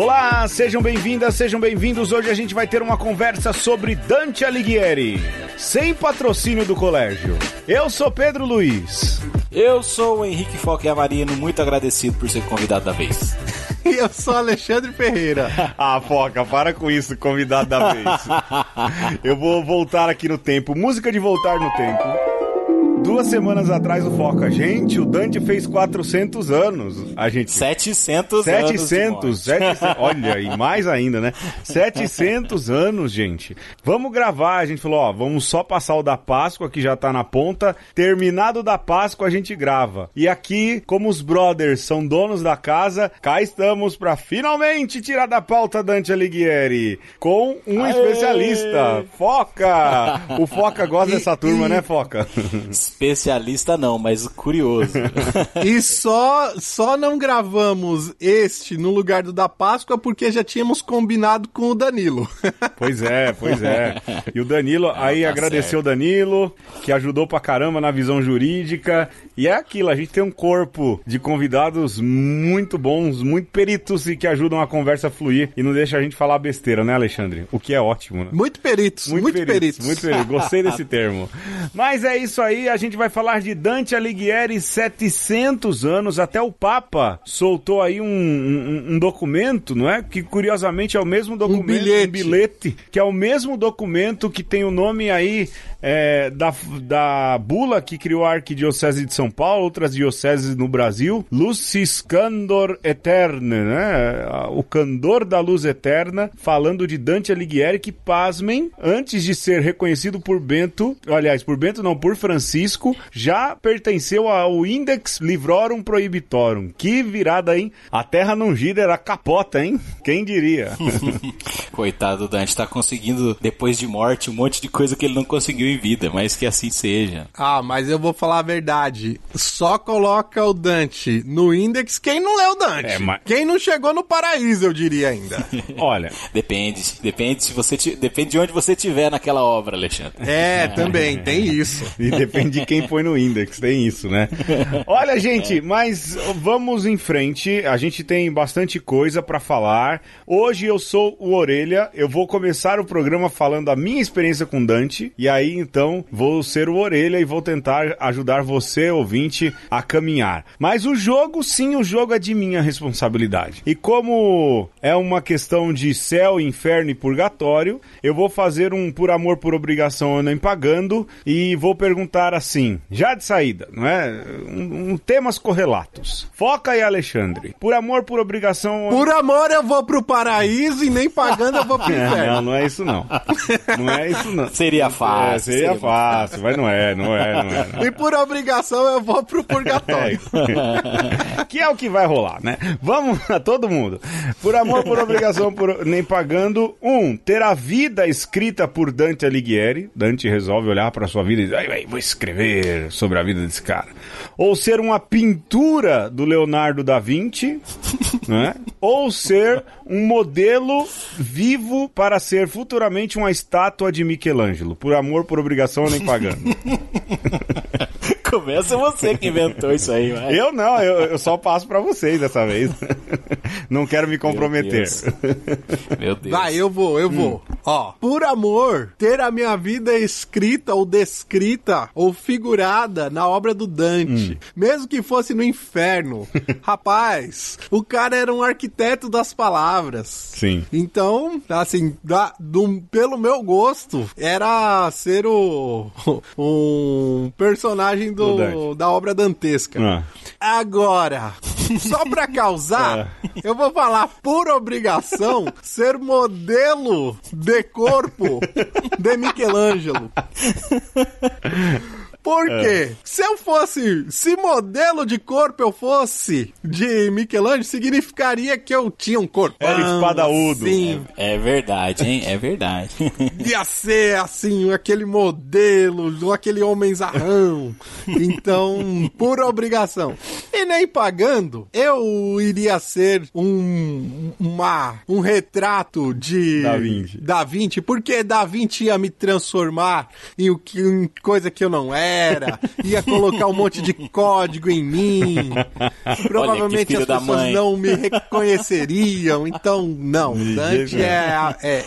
Olá, sejam bem-vindas, sejam bem-vindos. Hoje a gente vai ter uma conversa sobre Dante Alighieri, sem patrocínio do colégio. Eu sou Pedro Luiz. Eu sou o Henrique Foque Amarino, muito agradecido por ser convidado da vez. E eu sou Alexandre Ferreira. Ah, Foca, para com isso, convidado da vez. Eu vou voltar aqui no tempo. Música de voltar no tempo. Duas semanas atrás o Foca, gente, o Dante fez 400 anos. A gente 700, 700, 700 olha, e mais ainda, né? 700 anos, gente. Vamos gravar, a gente falou, ó, vamos só passar o da Páscoa, que já tá na ponta. Terminado da Páscoa, a gente grava. E aqui, como os brothers são donos da casa, cá estamos pra finalmente tirar da pauta Dante Alighieri, com um Aê! especialista, Foca! O Foca gosta dessa turma, né, Foca? Especialista não, mas curioso. E só, só não gravamos este no lugar do da Páscoa porque já tínhamos combinado com o Danilo. Pois é, pois é. E o Danilo, aí tá agradeceu o Danilo, que ajudou pra caramba na visão jurídica. E é aquilo, a gente tem um corpo de convidados muito bons, muito peritos e que ajudam a conversa a fluir e não deixa a gente falar besteira, né, Alexandre? O que é ótimo, né? Muito peritos, muito, peritos. Muito peritos. Gostei desse termo. Mas é isso aí, a gente vai falar de Dante Alighieri, 700 anos, até o Papa soltou aí um, um- um documento, não é? Que curiosamente é o mesmo documento, bilhete. bilhete, que é o mesmo documento que tem o nome aí é, da, da bula que criou a Arquidiocese de São Paulo, outras dioceses no Brasil, Lucis Candor Eterne, né? O candor da luz eterna, falando de Dante Alighieri, que, pasmem, antes de ser reconhecido por Bento, aliás, por Bento não, por Francisco, já pertenceu ao Index Livrorum Prohibitorum. Que virada, hein? A terra não gira, era capota, hein? Quem diria? Coitado do Dante, tá conseguindo, depois de morte, um monte de coisa que ele não conseguiu em vida, mas que assim seja. Ah, mas eu vou falar a verdade. Só coloca o Dante no Index quem não leu Dante. É, mas- Quem não chegou no paraíso, eu diria ainda. Olha, Depende, depende se você ti- depende de onde você estiver naquela obra, Alexandre. É, também, tem isso. E depende de quem põe no index, tem isso, né? Olha, gente, mas vamos em frente. A gente tem bastante coisa pra falar. Hoje eu sou o Orelha. Eu vou começar o programa falando a minha experiência com Dante. E aí, então, vou ser o Orelha e vou tentar ajudar você, ouvinte, a caminhar. Mas o jogo, sim, o jogo é de minha responsabilidade. E como é uma questão de céu, inferno e purgatório, eu vou fazer um por amor, por obrigação ou nem pagando e vou perguntar assim, já de saída, não é? Um, um- temas correlatos. Foca e Alexandre. Por amor, por obrigação. Por amor eu vou pro paraíso e nem pagando eu vou pro É, não, inferno. não é isso não. Não é isso não. Seria fácil. É, seria fácil, mas não é, não é, não é. Não é. E por obrigação eu vou pro purgatório. que é o que vai rolar, né? Vamos a todo mundo. Por amor, por obrigação, por nem pagando. Um, ter a vida escrita por Dante Alighieri. Dante resolve olhar para sua vida e diz, ai, ai, vou escrever sobre a vida desse cara. Ou ser uma pintura do Leonardo da Vinci, né? Ou ser um modelo vivo para ser futuramente uma estátua de Michelangelo. Por amor, por obrigação, nem pagando. Começa você que inventou isso aí, vai. Eu não, eu, eu só passo pra vocês dessa vez. Não quero me comprometer. Deus. Meu Deus. Vai, eu vou, eu vou. Ó, por amor, ter a minha vida escrita ou descrita ou figurada na obra do Dante, mesmo que fosse no inferno. Rapaz, o cara era um arquiteto das palavras. Sim. Então, assim, da- do- pelo meu gosto, era ser o um personagem Do do, da obra dantesca. Ah. Agora, só pra causar, eu vou falar por obrigação ser modelo de corpo de Michelangelo. Por quê? Se eu fosse, se modelo de corpo eu fosse de Michelangelo, significaria que eu tinha um corpo. Era espadaúdo. Sim, É verdade, hein? É verdade. ia ser assim, aquele modelo, aquele homenzarrão. Então, por obrigação. E nem pagando, eu iria ser um, uma, um retrato de Da Vinci. Da Vinci, porque Da Vinci ia me transformar em, o que, em coisa que eu não era, ia colocar um monte de código em mim. Provavelmente as pessoas mãe. não me reconheceriam, então não. Dante é, é,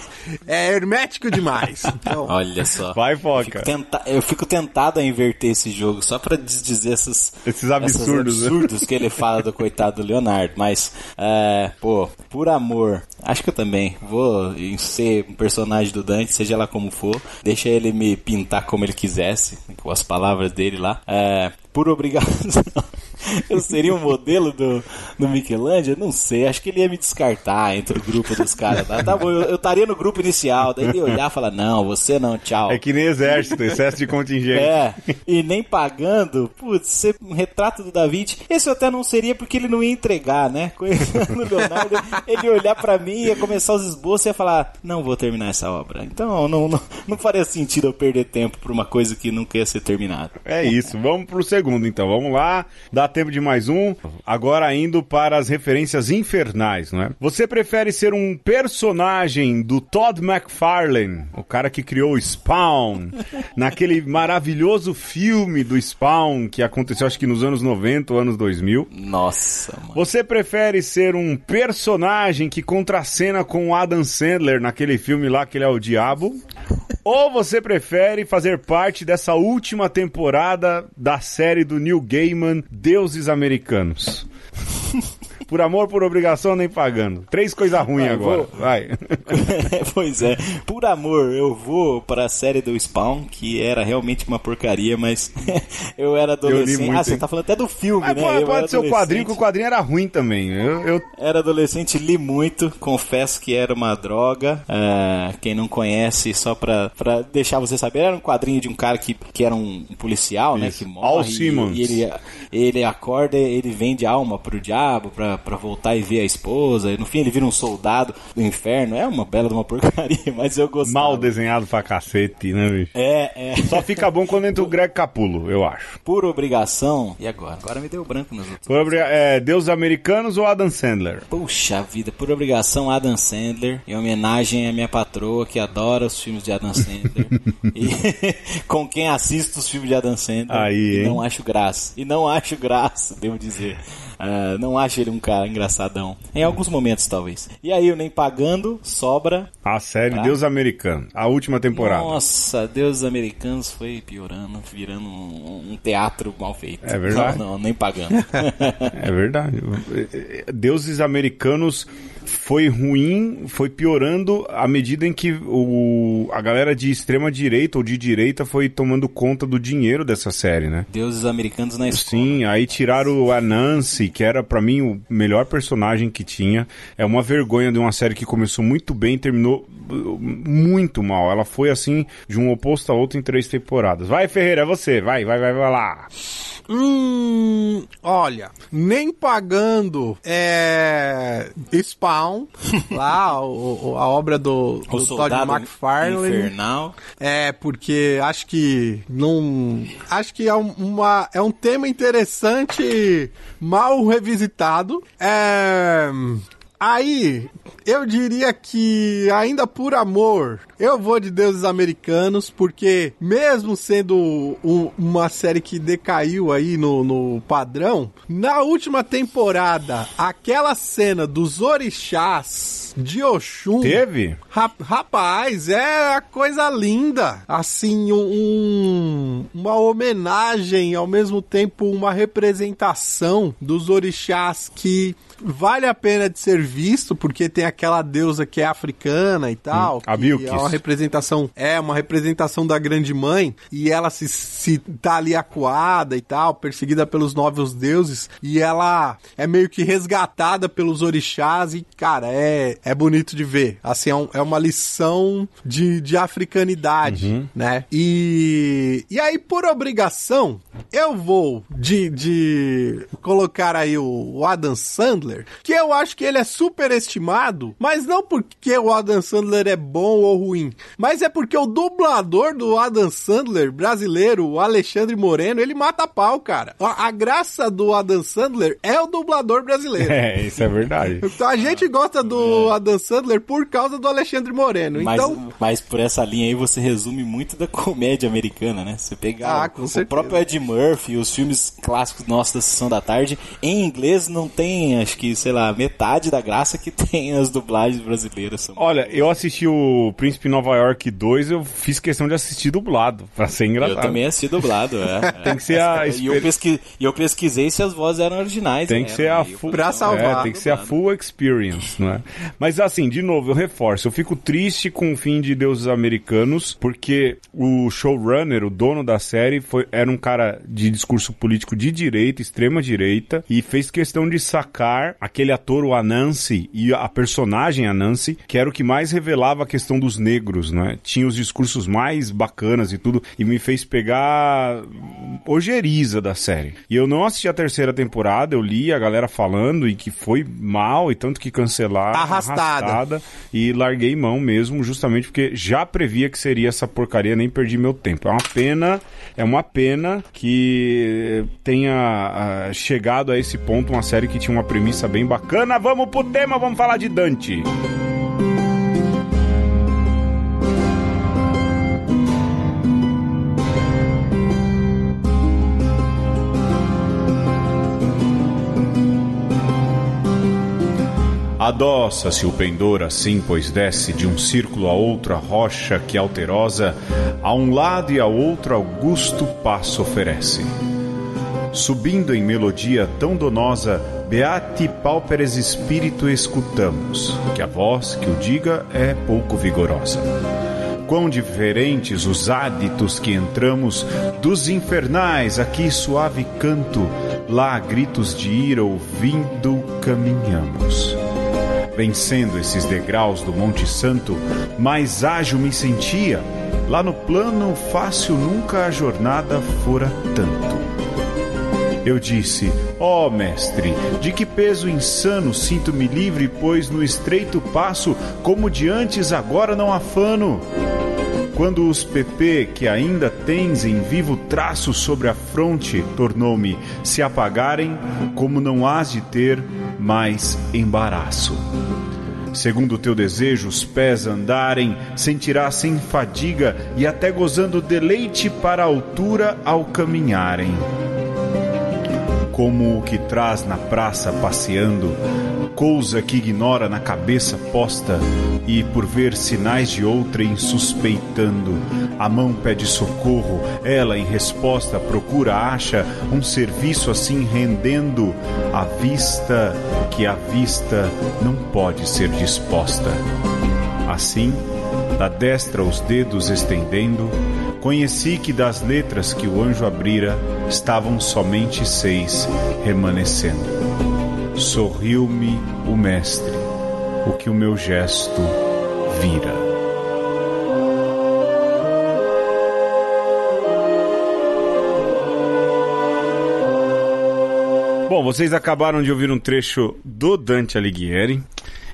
é hermético demais. Então, Olha só. Vai, Fico Foca. tenta- Eu fico tentado a inverter esse jogo só pra desdizer esses, Esses absurdos, né? absurdos que ele fala do coitado do Leonardo. Mas, é, pô, por amor, acho que eu também vou ser um personagem do Dante, seja lá como for. Deixa ele me pintar como ele quisesse, com as palavras dele lá. É, por obrigação. Eu seria um modelo do, do Michelangelo? Não sei, acho que ele ia me descartar entre o grupo dos caras. Tá, tá bom, eu estaria no grupo inicial, daí ele ia olhar e falar, não, você não, tchau. É que nem exército, excesso de contingente. É, e nem pagando, putz, ser um retrato do Da Vinci, esse eu até não seria porque ele não ia entregar, né? Conhecendo o Leonardo, ele ia olhar pra mim, ia começar os esboços e ia falar, não vou terminar essa obra. Então não, não, não faria sentido eu perder tempo por uma coisa que nunca ia ser terminada. É isso, vamos pro segundo então, vamos lá, dá tempo de mais um, agora indo para as referências infernais, não é? Você prefere ser um personagem do Todd McFarlane, o cara que criou o Spawn, naquele maravilhoso filme do Spawn que aconteceu acho que nos anos 90 ou anos 2000? Nossa, mano. Você prefere ser um personagem que contracena com o Adam Sandler naquele filme lá que ele é o diabo? Ou você prefere fazer parte dessa última temporada da série do Neil Gaiman, Deuses Americanos? Por amor, por obrigação, nem pagando. Três coisas ruins agora. vou- Vai. pois é, por amor, eu vou para a série do Spawn, que era realmente uma porcaria, mas eu era adolescente. muito, ah, você hein? tá falando até do filme, Mas né? pode, Eu pode ser o quadrinho, que o quadrinho era ruim também. Eu, eu- Era adolescente, li muito, confesso que era uma droga. É, quem não conhece, só pra, pra deixar você saber, era um quadrinho de um cara que, que era um policial, né? Isso. Que Al morre. Simmons. E, ele, ele acorda, ele vende alma pro diabo pra, pra voltar e ver a esposa. E no fim ele vira um soldado do inferno. É uma bela de uma porcaria, mas eu gostava. mal desenhado pra cacete, né, bicho? É, é. Só fica bom quando entra o Greg Capulo, eu acho. Por obrigação. E agora? Agora me deu branco nos outros. Por obriga- é, Deuses Americanos ou Adam Sandler? Puxa vida, por obrigação Adam Sandler, em homenagem à minha patroa que adora os filmes de Adam Sandler. e com quem assisto os filmes de Adam Sandler. Aí, e hein? não acho graça. E não acho graça, devo dizer. Ah, não acho ele um cara engraçadão. Em alguns momentos, talvez. E aí, eu nem pagando, sobra. A série Tá. Deus Americano, a última temporada. Nossa, Deus Americanos foi piorando, virando um, um teatro mal feito. É verdade. Não, não, nem pagando. É verdade. Deuses Americanos foi ruim, foi piorando à medida em que o, a galera de extrema direita ou de direita foi tomando conta do dinheiro dessa série, né? Deuses Americanos na escola. Sim, aí tiraram a Nancy, que era pra mim o melhor personagem que tinha. É uma vergonha de uma série que começou muito bem e terminou uh, muito mal. Ela foi assim de um oposto a outro em três temporadas. Vai, Ferreira, é você. Vai, vai, vai, vai lá. Hum, olha, nem pagando é Spawn, lá o- a obra do, O do Todd McFarlane. Infernal. É, porque acho que não. Acho que é um- uma, é um tema interessante, mal revisitado. É. Aí, eu diria que, ainda por amor, eu vou de Deuses Americanos, porque mesmo sendo um- uma série que decaiu aí no, no padrão, na última temporada, aquela cena dos orixás de Oxum. Teve? Ra- Rapaz, é a coisa linda. Assim, um, uma homenagem, ao mesmo tempo uma representação dos orixás que vale a pena de ser visto, porque tem aquela deusa que é africana e tal. Hum, a que Bilquis. É uma representação, é uma representação da grande mãe, e ela se, se tá ali acuada e tal, perseguida pelos novos deuses, e ela é meio que resgatada pelos orixás, e cara, é, é bonito de ver. Assim, é, um- é uma lição de, de africanidade, né? E, e aí, por obrigação, eu vou de, de colocar aí o, o Adam Sandler, Sandler, que eu acho que ele é superestimado, mas não porque o Adam Sandler é bom ou ruim, mas é porque o dublador do Adam Sandler brasileiro, o Alexandre Moreno, ele mata pau, cara. A, a graça do Adam Sandler é o dublador brasileiro. É, isso é verdade. Então a gente gosta do Adam Sandler por causa do Alexandre Moreno. Mas, Então, mas por essa linha aí você resume muito da comédia americana, né? Você pegar Ah, o, certeza. próprio Ed Murphy, os filmes clássicos nossos da Sessão da Tarde, em inglês não tem, acho que, sei lá, metade da graça que tem as dublagens brasileiras. São Olha, eu assisti o Príncipe Nova York 2, eu fiz questão de assistir dublado, pra ser engraçado. Eu também assisti dublado, é. Tem que ser a E eu, pesqui... eu pesquisei se as vozes eram originais. Tem né? que ser Era a full, Pra salvar. É, tem que ser a full experience, não é? Mas assim, de novo, eu reforço, eu fico triste com o fim de Deuses Americanos, porque o showrunner, o dono da série, foi, era um cara de discurso político de direita, extrema direita, e fez questão de sacar aquele ator, o Anansi, e a personagem Anansi, que era o que mais revelava a questão dos negros, não é? Tinha os discursos mais bacanas e tudo, e me fez pegar ojeriza da série. E eu não assisti a terceira temporada, eu li a galera falando e que foi mal e tanto que cancelaram. Arrastada. e larguei mão mesmo, justamente porque já previa que seria essa porcaria, nem perdi meu tempo. É uma pena, é uma pena que tenha ah, chegado a esse ponto uma série que tinha uma premissa bem bacana. Vamos pro tema, vamos falar de Dante. Adoça-se o pendor assim, pois desce de um círculo a outro a rocha que alterosa, a um lado e a outro augusto passo oferece. Subindo em melodia tão donosa, Beati pauperes espírito escutamos, que a voz que o diga é pouco vigorosa. Quão diferentes os háditos que entramos dos infernais, aqui suave canto, lá gritos de ira ouvindo caminhamos. Vencendo esses degraus do Monte Santo, mais ágil me sentia. Lá no plano fácil nunca a jornada fora tanto. Eu disse: Ó oh, mestre, de que peso insano sinto-me livre, pois no estreito passo, como de antes, agora não afano. Quando os PP que ainda tens em vivo traço sobre a fronte, tornou-me se apagarem, como não hás de ter mais embaraço. Segundo o teu desejo, os pés andarem, sentirás sem fadiga e até gozando deleite para a altura ao caminharem como o que traz na praça passeando, coisa que ignora na cabeça posta, e por ver sinais de outrem suspeitando, a mão pede socorro, ela em resposta procura acha um serviço assim rendendo, a vista que a vista não pode ser disposta. Assim, da destra os dedos estendendo, conheci que das letras que o anjo abrira estavam somente seis remanescendo. Sorriu-me o mestre, o que o meu gesto vira. Bom, vocês acabaram de ouvir um trecho do Dante Alighieri.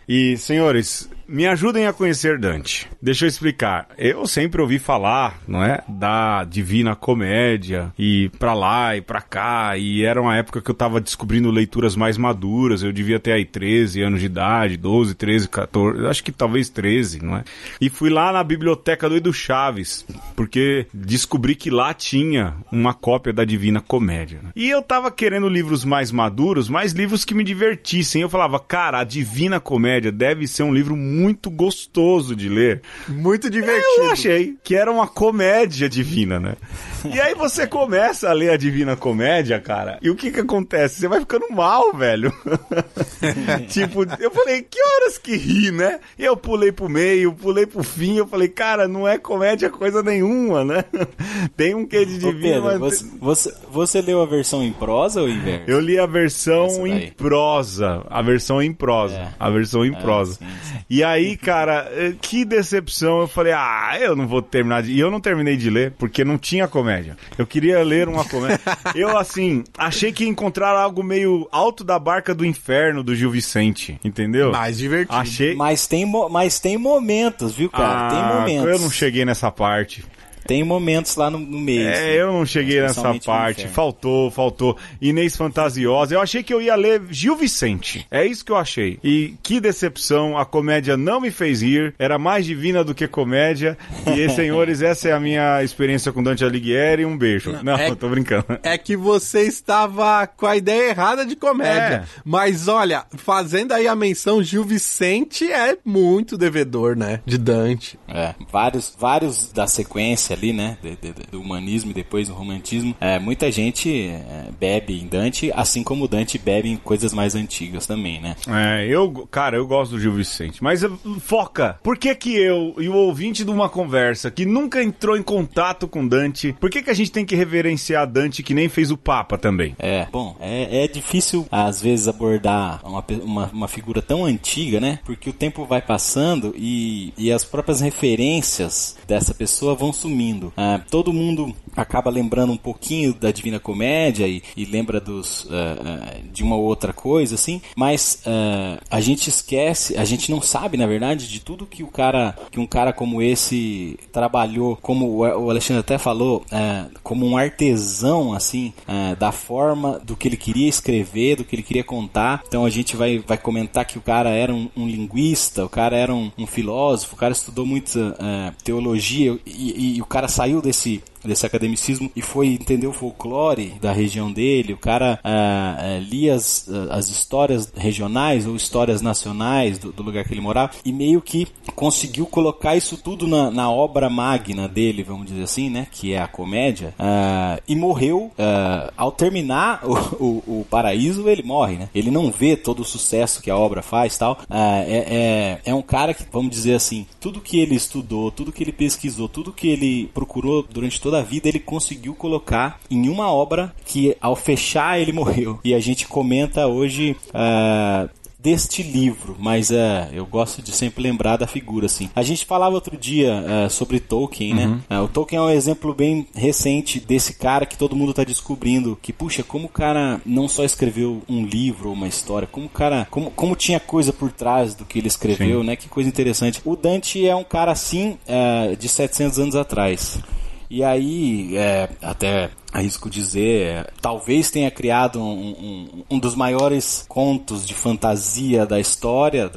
E, senhores, me ajudem a conhecer Dante. Deixa eu explicar. Eu sempre ouvi falar, não é? Da Divina Comédia e pra lá e pra cá. E era uma época que eu tava descobrindo leituras mais maduras. Eu devia ter aí 13 anos de idade, 12, 13, 14, acho que talvez 13, não é? E fui lá na biblioteca do Edu Chaves, porque descobri que lá tinha uma cópia da Divina Comédia. né? E eu tava querendo livros mais maduros, mais livros que me divertissem. Eu falava, cara, a Divina Comédia deve ser um livro muito gostoso de ler. Muito Eu divertido. achei que era uma comédia divina, né? E aí você começa a ler a Divina Comédia, cara, e o que que acontece? Você vai ficando mal, velho. tipo, eu falei, que horas que ri, né? E eu pulei pro meio, pulei pro fim, eu falei, cara, não é comédia coisa nenhuma, né? Tem um quê de divino, Pedro, mas... você, você, você leu a versão em prosa ou em verso? Eu li a versão em prosa. A versão em prosa. É. A versão em Ah, prosa. sim, sim. E aí, cara, eh, que decepção. Eu falei, ah, eu não vou terminar de. E eu não terminei de ler, porque não tinha comédia. Eu queria ler uma comédia. eu, assim, achei que ia encontrar algo meio alto da barca do inferno do Gil Vicente, entendeu? Mais divertido. Achei. Mas tem, mo- mas tem momentos, viu, cara? tem Ah, momentos. Eu não cheguei nessa parte. Tem momentos lá no, no meio. É, eu não cheguei nessa parte. Faltou, faltou. Inês Fantasiosa. Eu achei que eu ia ler Gil Vicente. É isso que eu achei. E que decepção. A comédia não me fez rir. Era mais divina do que comédia. E, senhores, essa é a minha experiência com Dante Alighieri. Um beijo. Não, é- tô brincando. É que você estava com a ideia errada de comédia. É. Mas olha, fazendo aí a menção, Gil Vicente é muito devedor, né? De Dante. É, vários, vários da sequência ali, né, de- de- do humanismo e depois do romantismo, é, muita gente é, bebe em Dante, assim como Dante bebe em coisas mais antigas também, né? É, eu, cara, eu gosto do Gil Vicente, mas eh, foca. Por que que eu e o ouvinte de uma conversa que nunca entrou em contato com Dante, por que que a gente tem que reverenciar Dante que nem fez o Papa também? É, bom, é, é difícil às vezes abordar uma, uma, uma figura tão antiga, né? Porque o tempo vai passando e, e as próprias referências dessa pessoa vão sumindo. Ah, todo mundo acaba lembrando um pouquinho da Divina Comédia e, e lembra dos, ah, ah, de uma outra coisa, assim, mas a gente esquece, a gente não sabe, na verdade, de tudo que o cara, que um cara como esse trabalhou, como o Alexandre até falou, como um artesão, assim, da forma do que ele queria escrever, do que ele queria contar. Então a gente vai, vai comentar que o cara era um, um linguista, o cara era um, um filósofo, o cara estudou muito teologia e, e o cara saiu desse desse academicismo e foi entender o folclore da região dele. O cara ah, ah, lia as, as histórias regionais ou histórias nacionais do, do lugar que ele morava e meio que conseguiu colocar isso tudo na, na obra magna dele, vamos dizer assim, né? Que é a comédia. ah, e morreu ah, ao terminar o, o, o Paraíso, ele morre, né? Ele não vê todo o sucesso que a obra faz, tal. É, é, é um cara que, vamos dizer assim, tudo que ele estudou, tudo que ele pesquisou, tudo que ele procurou durante toda a vida, ele conseguiu colocar em uma obra que, ao fechar, ele morreu. E a gente comenta hoje. ah, deste livro, mas é, eu gosto de sempre lembrar da figura assim. A gente falava outro dia é, sobre Tolkien, né? É, o Tolkien é um exemplo bem recente desse cara que todo mundo tá descobrindo que puxa, como o cara não só escreveu um livro ou uma história, como o cara, como, como tinha coisa por trás do que ele escreveu, né? Que coisa interessante. O Dante é um cara assim de 700 anos atrás. E aí, é, até arrisco dizer, é, talvez tenha criado um, um, um dos maiores contos de fantasia da história,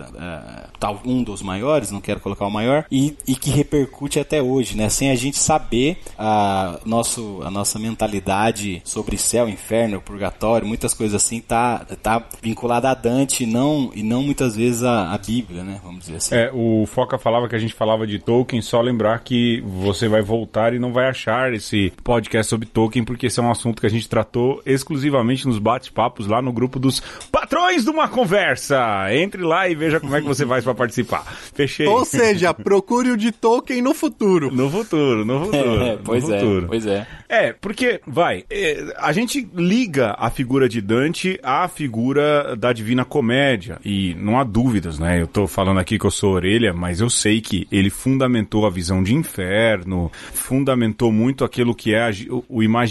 tal, um dos maiores, não quero colocar o maior, e, e que repercute até hoje, né? Sem a gente saber a, nosso, a nossa mentalidade sobre céu, inferno, purgatório, muitas coisas assim, tá, tá vinculada a Dante não, e não muitas vezes a, a Bíblia, né? Vamos dizer assim. É, o Foca falava que a gente falava de Tolkien, só lembrar que você vai voltar e não vai achar esse podcast sobre Tolkien, porque esse é um assunto que a gente tratou exclusivamente nos bate-papos lá no grupo dos patrões de uma conversa. Entre lá e veja como é que você faz para participar. Fechei. Ou seja, procure o de Tolkien no futuro. No futuro, no futuro. É, pois no é, futuro. pois é. É, porque, vai, é, a gente liga a figura de Dante à figura da Divina Comédia. E não há dúvidas, né? Eu tô falando aqui que eu sou orelha, mas eu sei que ele fundamentou a visão de inferno, fundamentou muito aquilo que é a- o- o imaginário,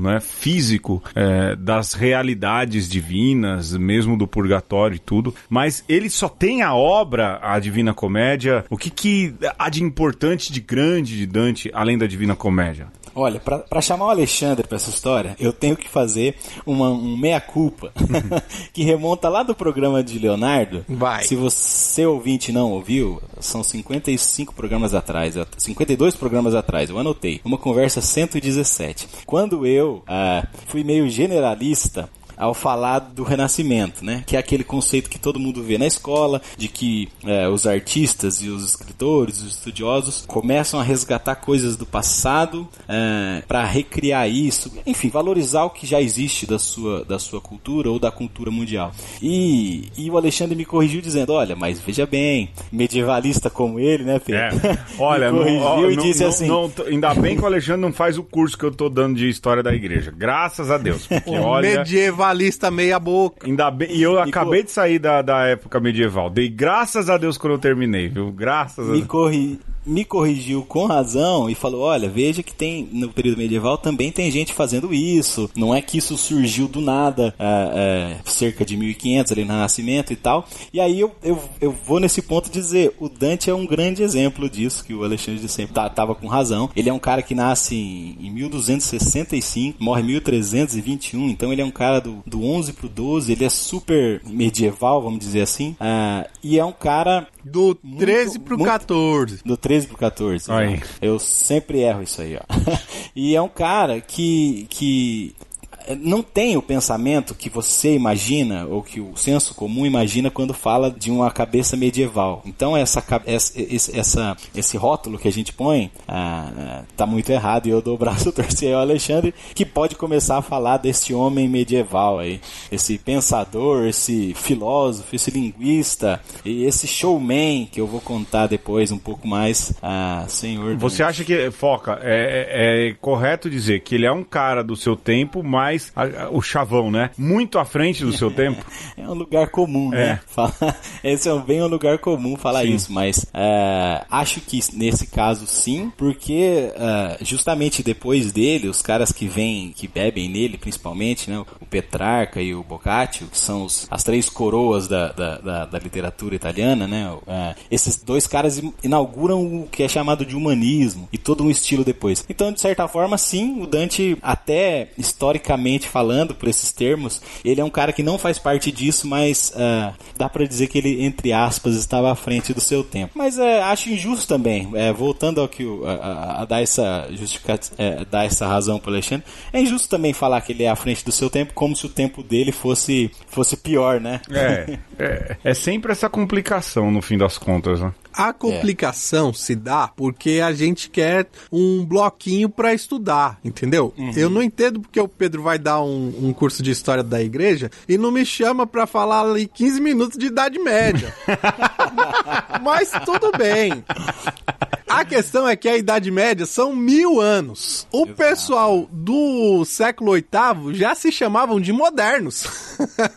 né? Físico é, das realidades divinas, mesmo do purgatório e tudo. Mas ele só tem a obra, a Divina Comédia. O que, que há de importante, de grande de Dante, além da Divina Comédia? Olha, pra, pra chamar o Alexandre pra essa história, eu tenho que fazer uma, um meia-culpa que remonta lá do programa de Leonardo. Vai. Se você ouvinte não ouviu, são 55 programas atrás, 52 programas atrás, eu anotei. Uma conversa 117. Quando eu ah, fui meio generalista ao falar do renascimento, né? Que é aquele conceito que todo mundo vê na escola, de que é, os artistas e os escritores, os estudiosos, começam a resgatar coisas do passado para recriar isso, enfim, valorizar o que já existe da sua, da sua cultura ou da cultura mundial. E, e o Alexandre me corrigiu dizendo, olha, mas veja bem, medievalista como ele, né, Pedro? É. Olha, me não, corrigiu ó, e não- disse não- assim, não- ainda bem que o Alexandre não faz o curso que eu tô dando de história da igreja. Graças a Deus. Porque, olha, medievalista medievalista meia boca. Ainda bem, e eu acabei de sair da, da época medieval. Dei graças a Deus quando eu terminei, viu? Graças a Me, Deus. corri, me corrigiu com razão e falou: olha, veja que tem no período medieval também tem gente fazendo isso. Não é que isso surgiu do nada, é, é, cerca de 1500 ali no Renascimento e tal. E aí eu, eu, eu vou nesse ponto dizer: o Dante é um grande exemplo disso, que o Alexandre de sempre tá, tava com razão. Ele é um cara que nasce em, em 1265, morre em 1321, então ele é um cara do, do 11 pro 12, ele é super medieval, vamos dizer assim. Ah, e é um cara Do 13 pro muito- 14. do 13 pro 14. Aí. né? Eu sempre erro isso aí, ó. e é um cara que, que não tem o pensamento que você imagina, ou que o senso comum imagina quando fala de uma cabeça medieval. Então, essa, essa, esse- essa, esse rótulo que a gente põe ah, tá muito errado e eu dou o braço torcer ao Alexandre, que pode começar a falar desse homem medieval aí, esse pensador, esse filósofo, esse linguista e esse showman que eu vou contar depois um pouco mais. Ah, senhor. Você acha que, Foca, é, é- é correto dizer que ele é um cara do seu tempo, mas a- a- o chavão, né? Muito à frente do seu tempo. É um lugar comum, É. né? Falar- Esse é bem um lugar comum falar Sim. isso, mas é, acho que nesse caso sim, porque é, justamente depois dele, os caras que vêm, que bebem nele, principalmente, né? O Petrarca e o Boccaccio, que são os- as três coroas da, da, da- da literatura italiana, né? É, esses dois caras in- inauguram o que é chamado de humanismo e todo um estilo depois. Então, de certa forma, sim, o Dante, até historicamente falando, por esses termos, ele é um cara que não faz parte disso, mas ah, dá pra dizer que ele, entre aspas, estava à frente do seu tempo. Mas é, acho injusto também, é, voltando ao que o, a, a- dar essa justificativa, dar essa razão pro Alexandre, é injusto também falar que ele é à frente do seu tempo, como se o tempo dele fosse, fosse pior, né? É, é, é sempre essa complicação no fim das contas, né? A complicação se dá porque a gente quer um bloquinho pra estudar, entendeu? Eu não entendo porque o Pedro vai dar um, um curso de história da igreja e não me chama pra falar ali 15 minutos de Idade Média. Mas tudo bem. A questão é que a Idade Média são mil anos. O pessoal do século VIII já se chamavam de modernos.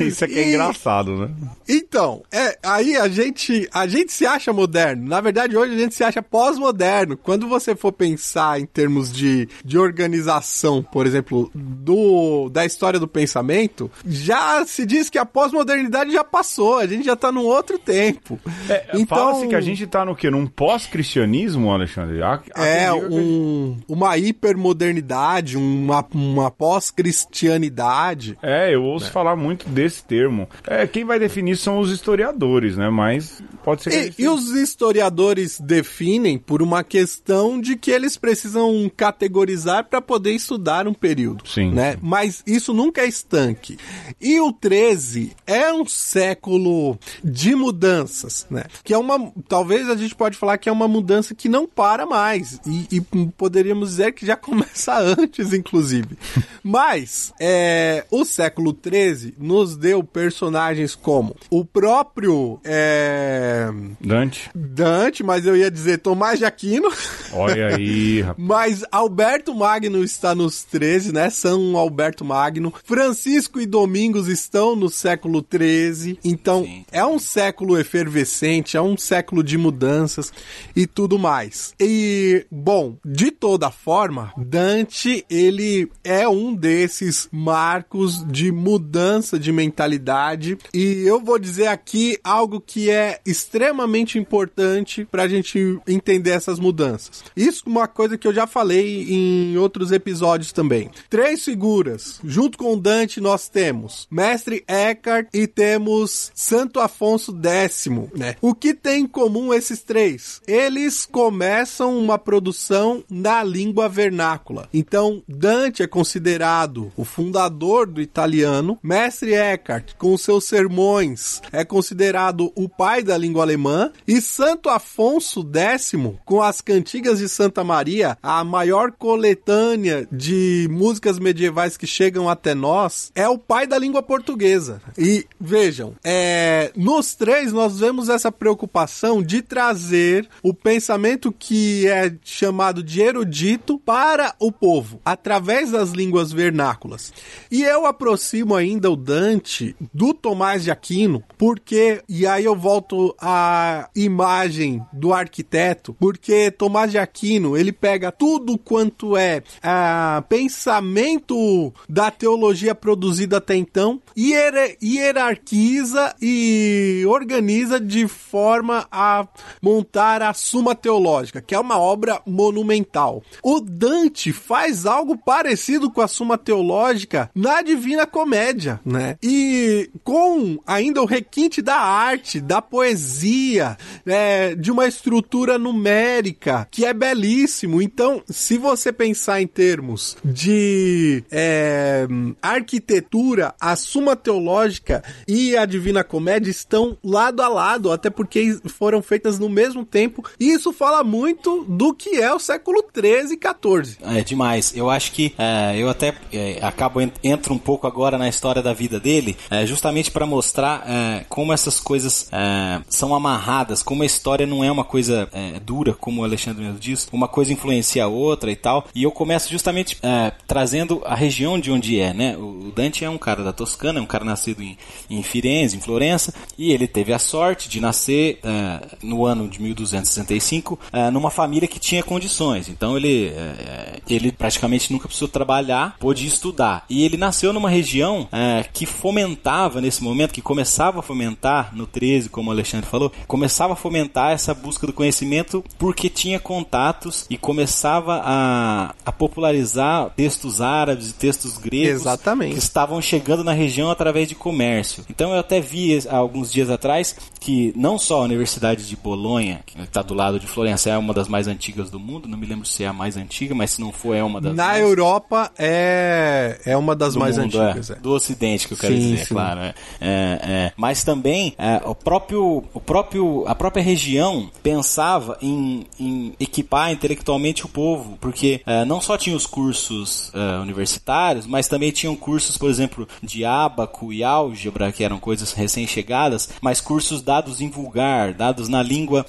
Isso aqui é E- engraçado, né? Então, é, aí a gente, a gente se acha moderno. Na verdade, hoje a gente se acha pós-moderno. Quando você for pensar em termos de, de organização, por exemplo, do, da história do pensamento, já se diz que a pós-modernidade já passou. A gente já tá num outro tempo. É, Fala-se que a gente tá no quê? Num pós-cristianismo, Alexandre? Há- há É, a gente- um, uma hipermodernidade, uma, uma pós-cristianidade. É, eu ouço falar muito desse termo. É, quem vai definir são os historiadores, né? Mas pode ser que... E, e os historiadores definem por uma questão de que eles precisam categorizar para poder estudar um período. Sim, Né? sim. Mas isso nunca é estanque. E o 13 é um século de mudanças, né? Que é uma. Talvez a gente pode falar que é uma mudança que não para mais. E, e poderíamos dizer que já começa antes, inclusive. Mas é, o século 13 nos deu personagens como o próprio. é, Dante, Dante, mas eu ia dizer Tomás de Aquino. olha aí, rapaz. Mas Alberto Magno está nos 13, né? São Alberto Magno. Francisco e Domingos estão no século 13. Então, Sim. é um século efervescente, é um século de mudanças e tudo mais. E, bom, de toda forma, Dante, ele é um desses marcos de mudança de mentalidade. E eu vou dizer aqui algo que é extremamente importante para a gente entender essas mudanças. Isso é uma coisa que eu já falei em outros episódios também. Três figuras. Junto com Dante, nós temos Mestre Eckhart e temos Santo Afonso X, né? O que tem em comum esses três? Eles começam uma produção na língua vernácula. Então, Dante é considerado o fundador do italiano. Mestre Eckhart, com seus sermões, é considerado o pai da língua alemã. E Santo Afonso X, com as cantigas de Santa Maria, a maior coletânea de músicas medievais que chegam até nós, é o pai da língua portuguesa. E vejam, é, nos três nós vemos essa preocupação de de trazer o pensamento que é chamado de erudito para o povo, através das línguas vernáculas. E eu aproximo ainda o Dante do Tomás de Aquino, porque, e aí eu volto à imagem do arquiteto, porque Tomás de Aquino, ele pega tudo quanto é a pensamento da teologia produzida até então, hierarquiza e organiza de forma a montar a Suma Teológica, que é uma obra monumental. O Dante faz algo parecido com a Suma Teológica na Divina Comédia, né? E com ainda o requinte da arte, da poesia, é, de uma estrutura numérica que é belíssimo. Então, se você pensar em termos de é, arquitetura, a Suma Teológica e a Divina Comédia estão lado a lado, até porque foram feitas no mesmo tempo. E isso fala muito do que é o século 13 e 14. É demais. Eu acho que é, eu até é, acabo entro um pouco agora na história da vida dele, é, justamente para mostrar é, como essas coisas é, são amarradas, como a história não é uma coisa é, dura, como o Alexandre mesmo diz, uma coisa influencia a outra e tal. E eu começo justamente trazendo a região de onde é, né? O Dante é um cara da Toscana, é um cara nascido em, em Firenze, em Florença, e ele teve a sorte de nascer no ano de 1265 numa família que tinha condições. Então ele, ele praticamente nunca precisou trabalhar, pôde estudar. E ele nasceu numa região é, que fomentava nesse momento, que começava a fomentar no 13, como o Alexandre falou, começava a fomentar essa busca do conhecimento porque tinha contatos e começava a, a popularizar textos árabes e textos gregos Exatamente. que estavam chegando na região através de comércio. Então eu até vi alguns dias atrás que não só a Universidade de Bolonha, que está do lado de Florença, é uma das mais antigas do mundo, não me lembro se é a mais antiga, mas se não for, é uma das Na mais... Europa é, é uma das mais mundo, antigas. É. É. Do Ocidente, que eu quero sim, dizer, sim. claro. É. é. Mas também o, próprio, o próprio, a própria região pensava em, em equipar intelectualmente o povo, porque não só tinha os cursos universitários, mas também tinham cursos, por exemplo, de ábaco e álgebra, que eram coisas recém-chegadas, mas cursos dados em vulgar, dados na língua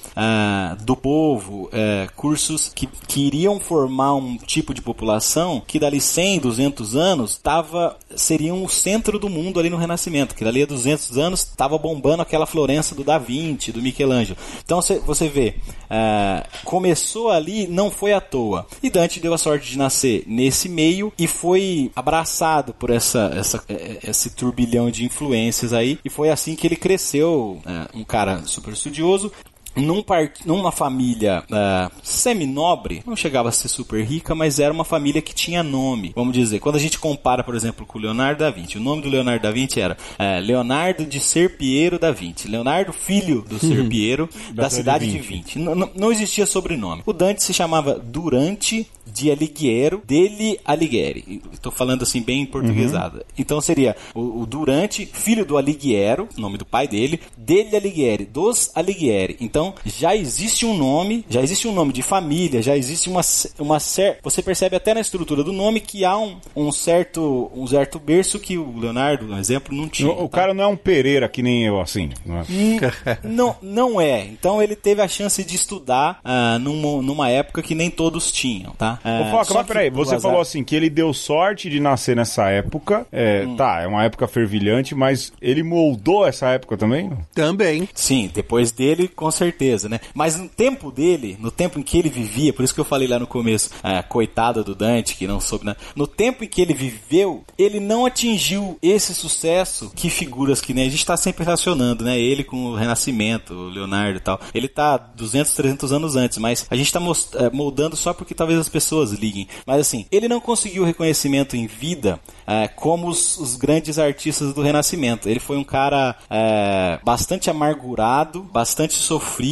do povo, cursos que, que iriam formar um tipo de população que dali 100, 200 anos tava, seriam o centro do mundo ali no Renascimento, que dali a 200 anos estava bombando aquela Florença do Da Vinci, do Michelangelo. Então você vê, uh, começou ali, não foi à toa. E Dante deu a sorte de nascer nesse meio e foi abraçado por essa, essa esse turbilhão de influências aí, e foi assim que ele cresceu, um cara super estudioso, num part... numa família uh, semi-nobre, não chegava a ser super rica, mas era uma família que tinha nome. Vamos dizer, quando a gente compara, por exemplo, com o Leonardo da Vinci, o nome do Leonardo da Vinci era uh, Leonardo de Serpiero da Vinci. Leonardo, filho do Serpiero, da, da cidade de Vinci. Não, não existia sobrenome. O Dante se chamava Durante de Alighiero, dele Alighieri. Estou falando assim bem portuguesado. Uhum. Então seria o, o, Durante, filho do Alighiero, nome do pai dele, dele Alighieri, dos Alighieri. Então já existe um nome, já existe um nome de família, já existe uma, uma certa. Você percebe até na estrutura do nome que há um, um certo um certo berço que o Leonardo, no exemplo, não tinha. O, o tá? cara não é um Pereira que nem eu, assim. Não é, hum, não, não é. Então ele teve a chance de estudar uh, numa, numa época que nem todos tinham, tá? Ô, Foca, mas peraí, você falou assim que ele deu sorte de nascer nessa época. É, hum. Tá, é uma época fervilhante, mas ele moldou essa época também? Também. Sim, depois dele, com certeza, né? Mas no tempo dele, no tempo em que ele vivia, por isso que eu falei lá no começo, a coitada do Dante, que não soube, né? No tempo em que ele viveu, ele não atingiu esse sucesso que figuras que nem a gente tá sempre relacionando, né? Ele com o Renascimento, o Leonardo e tal. Ele tá 200, 300 anos antes, mas a gente tá é, moldando só porque talvez as pessoas liguem. Mas assim, ele não conseguiu reconhecimento em vida é, como os, os, grandes artistas do Renascimento. Ele foi um cara é, bastante amargurado, bastante sofrido,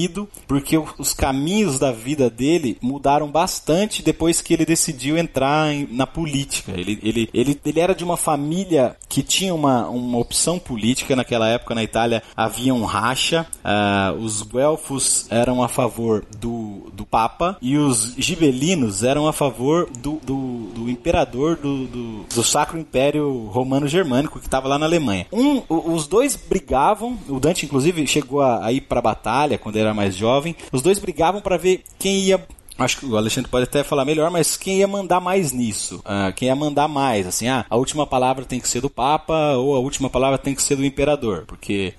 porque os caminhos da vida dele mudaram bastante depois que ele decidiu entrar em, na política. Ele, ele, ele, ele era de uma família que tinha uma, uma opção política naquela época na Itália. Havia um racha, uh, os guelfos eram a favor do, do Papa e os gibelinos eram a favor do, do, do imperador do, do, do Sacro Império Romano Germânico que estava lá na Alemanha. Um, os dois brigavam, o Dante inclusive chegou a, a ir para batalha quando era mais jovem. Os dois brigavam para ver quem ia Acho que o Alexandre pode até falar melhor, mas quem ia mandar mais nisso? Uh, quem ia mandar mais? Assim, ah, a última palavra tem que ser do Papa ou a última palavra tem que ser do Imperador, porque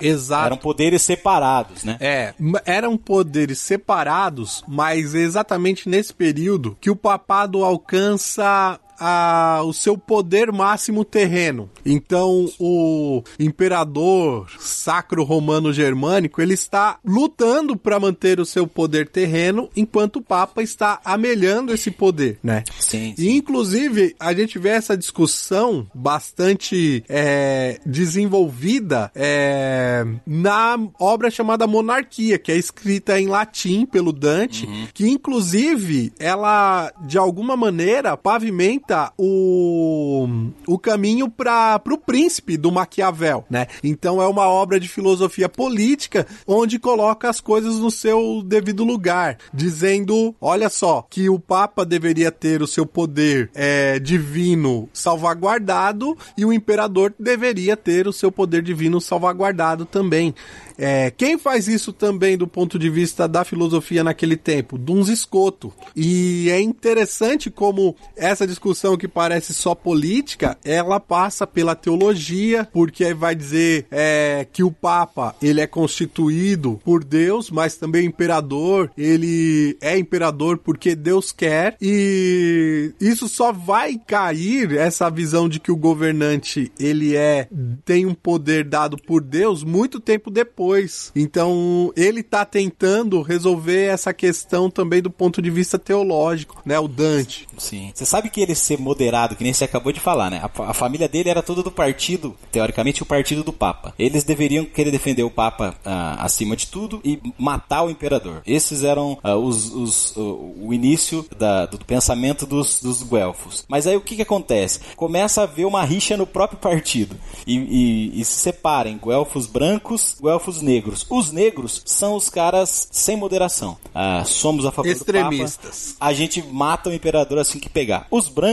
Exato. eram poderes separados, né? É, eram poderes separados, mas exatamente nesse período que o papado alcança a, o seu poder máximo terreno. Então, o imperador sacro romano germânico, ele está lutando para manter o seu poder terreno, enquanto o papa está amelhando esse poder, né? Sim, sim. E, inclusive, a gente vê essa discussão bastante é, desenvolvida é, na obra chamada Monarquia, que é escrita em latim pelo Dante, uhum. que, inclusive, ela, de alguma maneira, pavimenta o, o caminho para o príncipe do Maquiavel, né? Então é uma obra de filosofia política onde coloca as coisas no seu devido lugar, dizendo, olha só, que o Papa deveria ter o seu poder é, divino salvaguardado e o imperador deveria ter o seu poder divino salvaguardado também. É, quem faz isso também do ponto de vista da filosofia naquele tempo? Duns Escoto. E é interessante como essa discussão que parece só política, ela passa pela teologia, porque vai dizer é, que o Papa ele é constituído por Deus, mas também imperador. Ele é imperador porque Deus quer. E isso só vai cair essa visão de que o governante ele é tem um poder dado por Deus muito tempo depois. Então, ele está tentando resolver essa questão também do ponto de vista teológico, né? O Dante. Sim. Você sabe que ele ser moderado, que nem você acabou de falar, né? A, a família dele era toda do partido, teoricamente, o partido do Papa. Eles deveriam querer defender o Papa uh, acima de tudo e matar o imperador. Esses eram uh, os, os uh, o início da, do pensamento dos, dos guelfos. Mas aí o que, que acontece? Começa a haver uma rixa no próprio partido. E, e, e se separem guelfos brancos, guelfos negros. Os negros são os caras sem moderação. Ah, somos a favor Extremistas. do Papa. A gente mata o imperador assim que pegar. Os brancos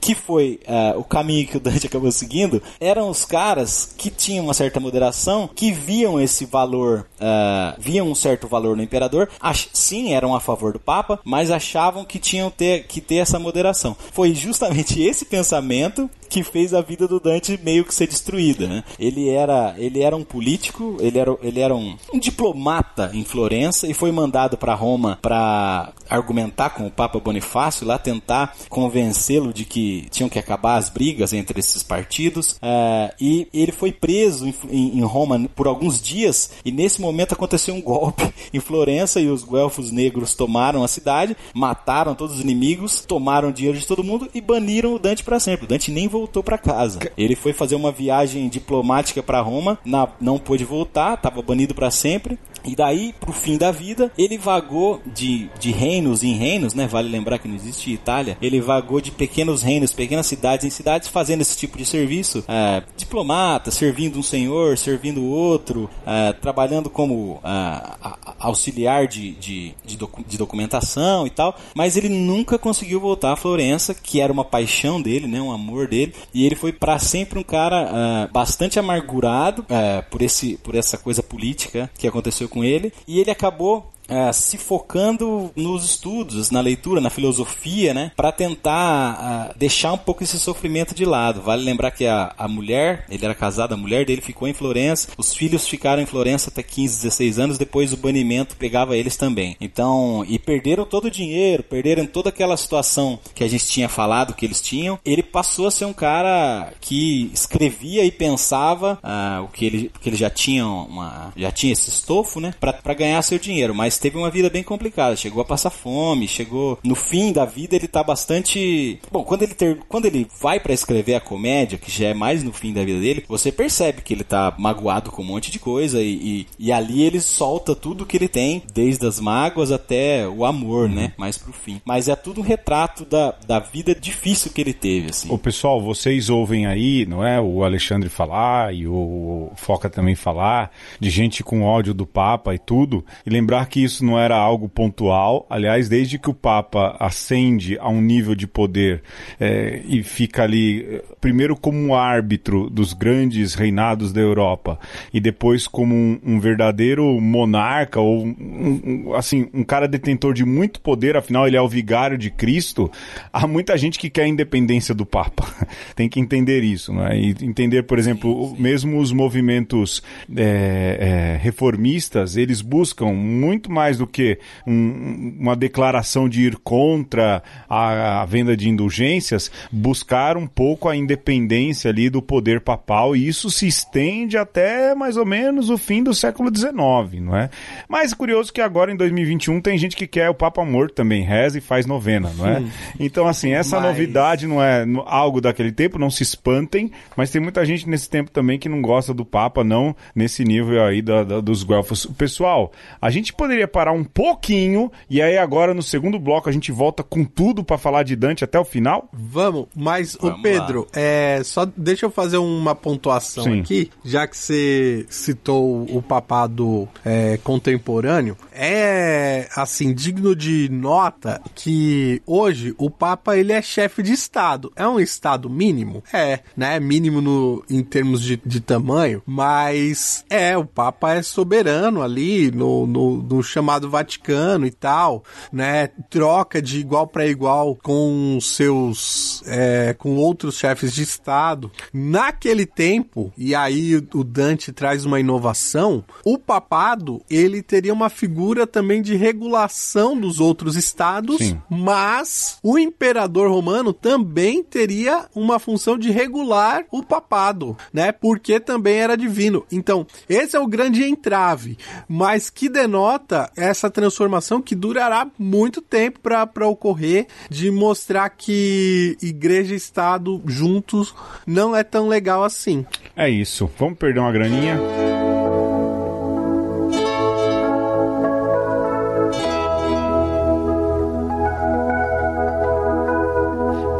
que foi uh, o caminho que o Dante acabou seguindo, eram os caras que tinham uma certa moderação, que viam esse valor, uh, viam um certo valor no imperador, sim, eram a favor do Papa, mas achavam que tinham ter, que ter essa moderação. Foi justamente esse pensamento que fez a vida do Dante meio que ser destruída, né? Ele era, ele era um político, ele era, ele era um, um diplomata em Florença e foi mandado para Roma para argumentar com o Papa Bonifácio, lá tentar convencê-lo de que tinham que acabar as brigas entre esses partidos. Uh, e ele foi preso em, em, Roma por alguns dias e nesse momento aconteceu um golpe em Florença e os guelfos negros tomaram a cidade, mataram todos os inimigos, tomaram dinheiro de todo mundo e baniram o Dante para sempre. O Dante nem voltou voltou para casa. Ele foi fazer uma viagem diplomática para Roma, na, não pôde voltar, estava banido para sempre. E daí, pro fim da vida, ele vagou de, de reinos em reinos, né? Vale lembrar que não existe Itália. Ele vagou de pequenos reinos, pequenas cidades em cidades, fazendo esse tipo de serviço. É, diplomata, servindo um senhor, servindo outro, é, trabalhando como é, auxiliar de, de, de, docu de, documentação e tal. Mas ele nunca conseguiu voltar a Florença, que era uma paixão dele, né? Um amor dele. E ele foi para sempre um cara é, bastante amargurado é, por, esse, por essa coisa política que aconteceu com ele e ele acabou é, se focando nos estudos, na leitura, na filosofia, né, para tentar uh, deixar um pouco esse sofrimento de lado. Vale lembrar que a, a mulher, ele era casado, a mulher dele ficou em Florença, os filhos ficaram em Florença até 15, 16 anos, depois o banimento pegava eles também. Então, e perderam todo o dinheiro, perderam toda aquela situação que a gente tinha falado que eles tinham. Ele passou a ser um cara que escrevia e pensava uh, o que ele, que ele já tinha uma, já tinha esse estofo, né, para ganhar seu dinheiro, mas teve uma vida bem complicada. Chegou a passar fome, chegou. No fim da vida, ele tá bastante. Bom, quando ele, ter... quando ele vai para escrever a comédia, que já é mais no fim da vida dele, você percebe que ele tá magoado com um monte de coisa e, e, e ali ele solta tudo que ele tem, desde as mágoas até o amor, uhum. né? Mais pro fim. Mas é tudo um retrato da, da vida difícil que ele teve, assim. O pessoal, vocês ouvem aí, não é? O Alexandre falar e o Foca também falar de gente com ódio do Papa e tudo. E lembrar que isso não era algo pontual. Aliás, desde que o Papa ascende a um nível de poder é, e fica ali, primeiro como um árbitro dos grandes reinados da Europa e depois como um, um verdadeiro monarca ou um, um, assim um cara detentor de muito poder, afinal ele é o vigário de Cristo. Há muita gente que quer a independência do Papa. Tem que entender isso, né? E entender, por exemplo, mesmo os movimentos é, é, reformistas, eles buscam muito mais do que um, uma declaração de ir contra a, a, venda de indulgências, buscar um pouco a independência ali do poder papal e isso se estende até mais ou menos o fim do século XIX, não é? Mas curioso que agora em 2021 tem gente que quer o Papa morto também, reza e faz novena, não é? Então assim, essa Mas... novidade não é algo daquele tempo, não se espantem, mas tem muita gente nesse tempo também que não gosta do Papa, não nesse nível aí da, da, dos guelfos. Pessoal, a gente poderia parar um pouquinho e aí agora no segundo bloco a gente volta com tudo para falar de Dante até o final? Vamos, mas o Pedro, é, só deixa eu fazer uma pontuação Sim. aqui, já que você citou o papado é, contemporâneo. É assim digno de nota que hoje o Papa ele é chefe de Estado. É um Estado mínimo, é, né? Mínimo no, em termos de, de tamanho, mas é o Papa é soberano ali no, no, no chamado Vaticano e tal, né? Troca de igual para igual com seus é, com outros chefes de Estado. Naquele tempo, e aí o Dante traz uma inovação, o papado ele teria uma figura também de regulação dos outros estados, Sim. mas o imperador romano também teria uma função de regular o papado, né? Porque também era divino. Então, esse é o grande entrave, mas que denota essa transformação que durará muito tempo para ocorrer, de mostrar que igreja e Estado juntos não é tão legal assim. É isso. Vamos perder uma graninha.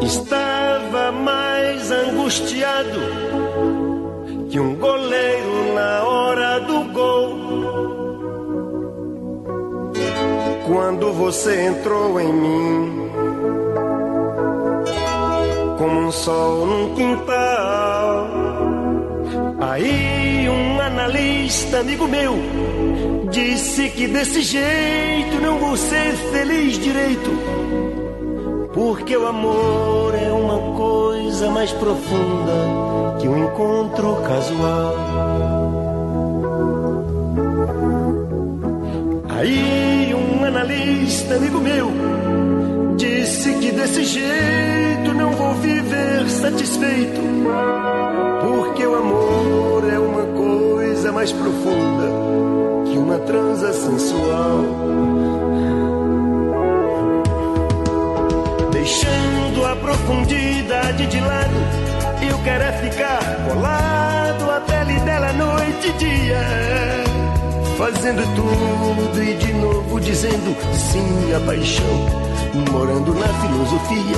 Estava mais angustiado que um goleiro Quando você entrou em mim, como um sol num quintal. Aí um analista, amigo meu, disse que desse jeito não vou ser feliz direito. Porque o amor é uma coisa mais profunda que um encontro casual. Aí um analista, amigo meu, disse que desse jeito não vou viver satisfeito. Porque o amor é uma coisa mais profunda que uma transa sensual. Deixando a profundidade de lado, eu quero é ficar colado à pele dela noite e dia fazendo tudo e de novo dizendo sim à paixão morando na filosofia.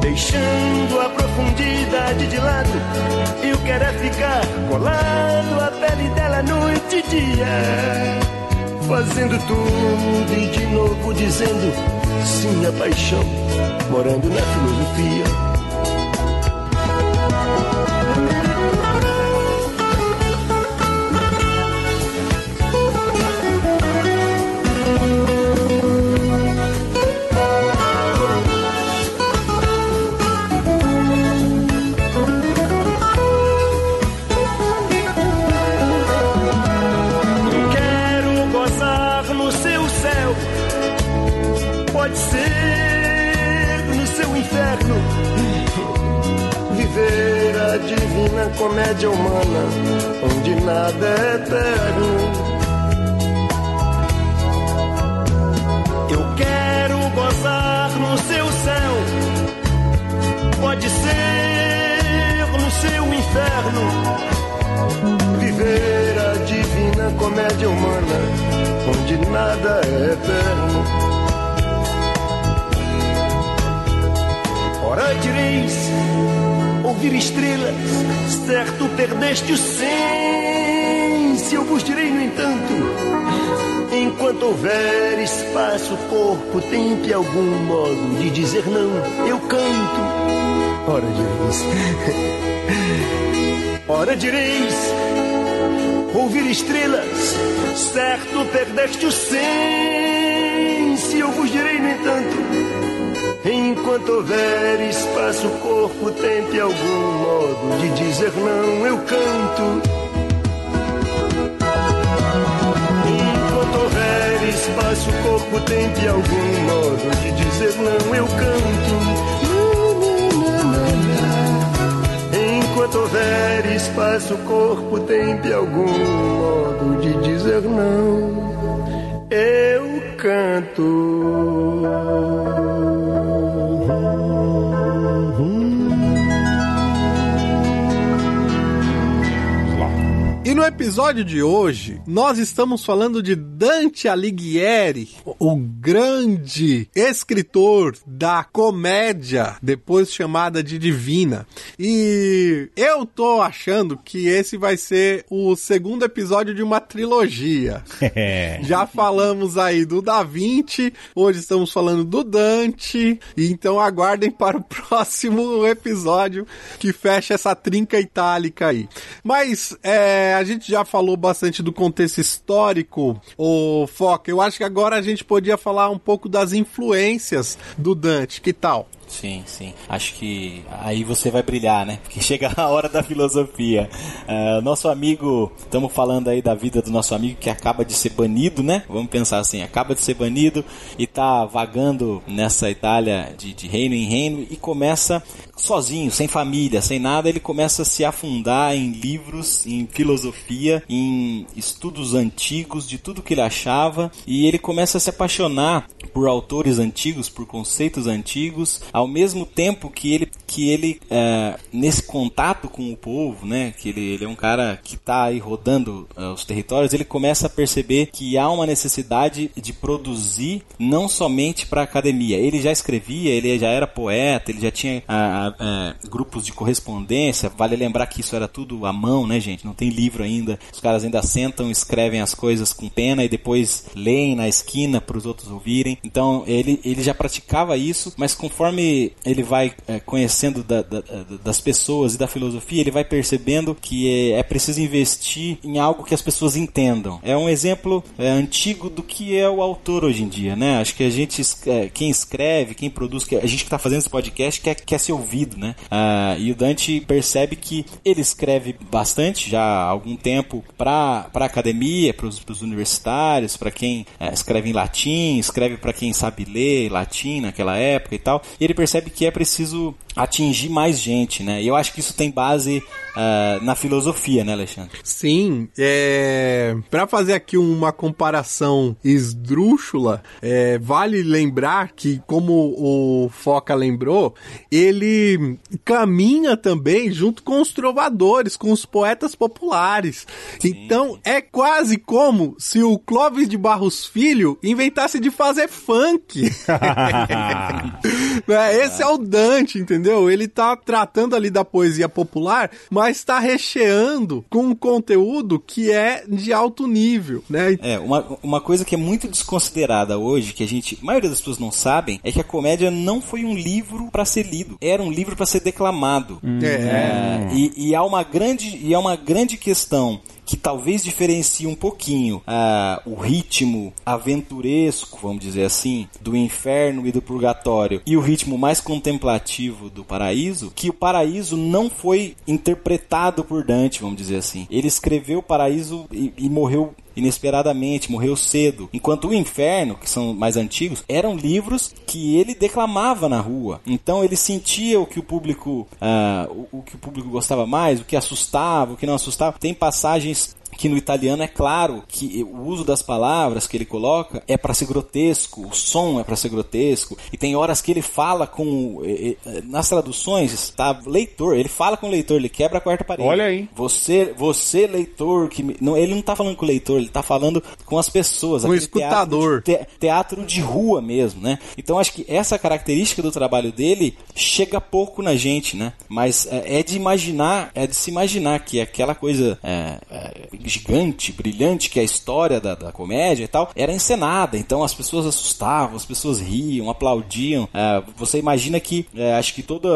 Deixando a profundidade de lado, eu quero é ficar colado à pele dela noite e dia. Fazendo tudo e de novo dizendo sim à paixão, morando na filosofia. Comédia humana, onde nada é eterno. Eu quero gozar no seu céu, pode ser no seu inferno. Viver a divina comédia humana, onde nada é eterno. Ora direis ouvir estrelas, certo perdeste o senso. Se eu vos direi, no entanto, enquanto houver espaço, corpo, tempo e algum modo de dizer não, eu canto. Ora direis, ora direis, ouvir estrelas, certo perdeste o senso, eu vos direi, no entanto, Enquanto houver espaço, corpo, tempo e algum modo de dizer não, eu canto. Enquanto houver espaço, corpo, tempo e algum modo de dizer não, eu canto. Enquanto houver espaço, corpo, tempo e algum modo de dizer não, eu canto. E no episódio de hoje, nós estamos falando de Dante Alighieri, o grande escritor da comédia, depois chamada de divina. E eu tô achando que esse vai ser o segundo episódio de uma trilogia. Já falamos aí do Da Vinci, hoje estamos falando do Dante, então aguardem para o próximo episódio que fecha essa trinca itálica aí. Mas é, a gente já falou bastante do contexto histórico, o Foca. Eu acho que agora a gente podia falar um pouco das influências do Dante. Que tal? Sim, sim. Acho que aí você vai brilhar, né? Porque chega a hora da filosofia. Uh, nosso amigo, estamos falando aí da vida do nosso amigo que acaba de ser banido, né? Vamos pensar assim, acaba de ser banido e tá vagando nessa Itália de, de reino em reino e começa sozinho, sem família, sem nada, ele começa a se afundar em livros, em filosofia, em estudos antigos, de tudo que ele achava, e ele começa a se apaixonar por autores antigos, por conceitos antigos, ao mesmo tempo que ele, que ele é, nesse contato com o povo, né, que ele, ele é um cara que está aí rodando é, os territórios, ele começa a perceber que há uma necessidade de produzir não somente para a academia. Ele já escrevia, ele já era poeta, ele já tinha a, a, grupos de correspondência. Vale lembrar que isso era tudo à mão, né, gente? Não tem livro ainda. Os caras ainda sentam, escrevem as coisas com pena e depois leem na esquina para os outros ouvirem. Então ele, ele já praticava isso, mas conforme ele vai é, conhecendo da, da, das pessoas e da filosofia, ele vai percebendo que é, é, preciso investir em algo que as pessoas entendam. É um exemplo é, antigo do que é o autor hoje em dia, né? Acho que a gente, é, quem escreve, quem produz, a gente que está fazendo esse podcast quer, quer ser ouvido, né? Ah, e o Dante percebe que ele escreve bastante já há algum tempo para a academia, para os universitários, para quem é, escreve em latim, escreve para quem sabe ler latim naquela época e tal. E ele percebe que é preciso atingir mais gente, né? E eu acho que isso tem base uh, na filosofia, né, Alexandre? Sim. É... Para fazer aqui uma comparação esdrúxula, é... vale lembrar que, como o Foca lembrou, ele caminha também junto com os trovadores, com os poetas populares. Sim. Então é quase como se o Clóvis de Barros Filho inventasse de fazer funk. é, esse é o Dante, entendeu? Ele tá tratando ali da poesia popular, mas tá recheando com um conteúdo que é de alto nível, né? É, uma, uma coisa que é muito desconsiderada hoje, que a gente, a maioria das pessoas não sabem, é que a comédia não foi um livro para ser lido, era um livro para ser declamado. Hum. É. é e, e há uma grande, e há uma grande questão que talvez diferencie um pouquinho uh, o ritmo aventuresco, vamos dizer assim, do inferno e do purgatório e o ritmo mais contemplativo do paraíso, que o paraíso não foi interpretado por Dante, vamos dizer assim. Ele escreveu o paraíso e, e morreu inesperadamente, morreu cedo. Enquanto o Inferno, que são mais antigos, eram livros que ele declamava na rua. Então ele sentia o que o público, uh, o, o que o público gostava mais, o que assustava, o que não assustava. Tem passagens que no italiano é claro que o uso das palavras que ele coloca é para ser grotesco, o som é para ser grotesco, e tem horas que ele fala com nas traduções, tá, leitor, ele fala com o leitor, ele quebra a quarta parede. Olha aí. Você, você leitor que não, ele não tá falando com o leitor, ele tá falando com as pessoas, com o escutador. Teatro de, teatro de rua mesmo, né? Então acho que essa característica do trabalho dele chega pouco na gente, né? Mas é, é de imaginar, é de se imaginar que aquela coisa é, é, gigante, brilhante, que é a história da, da comédia e tal, era encenada. Então as pessoas assustavam, as pessoas riam, aplaudiam. É, você imagina que é, acho que todo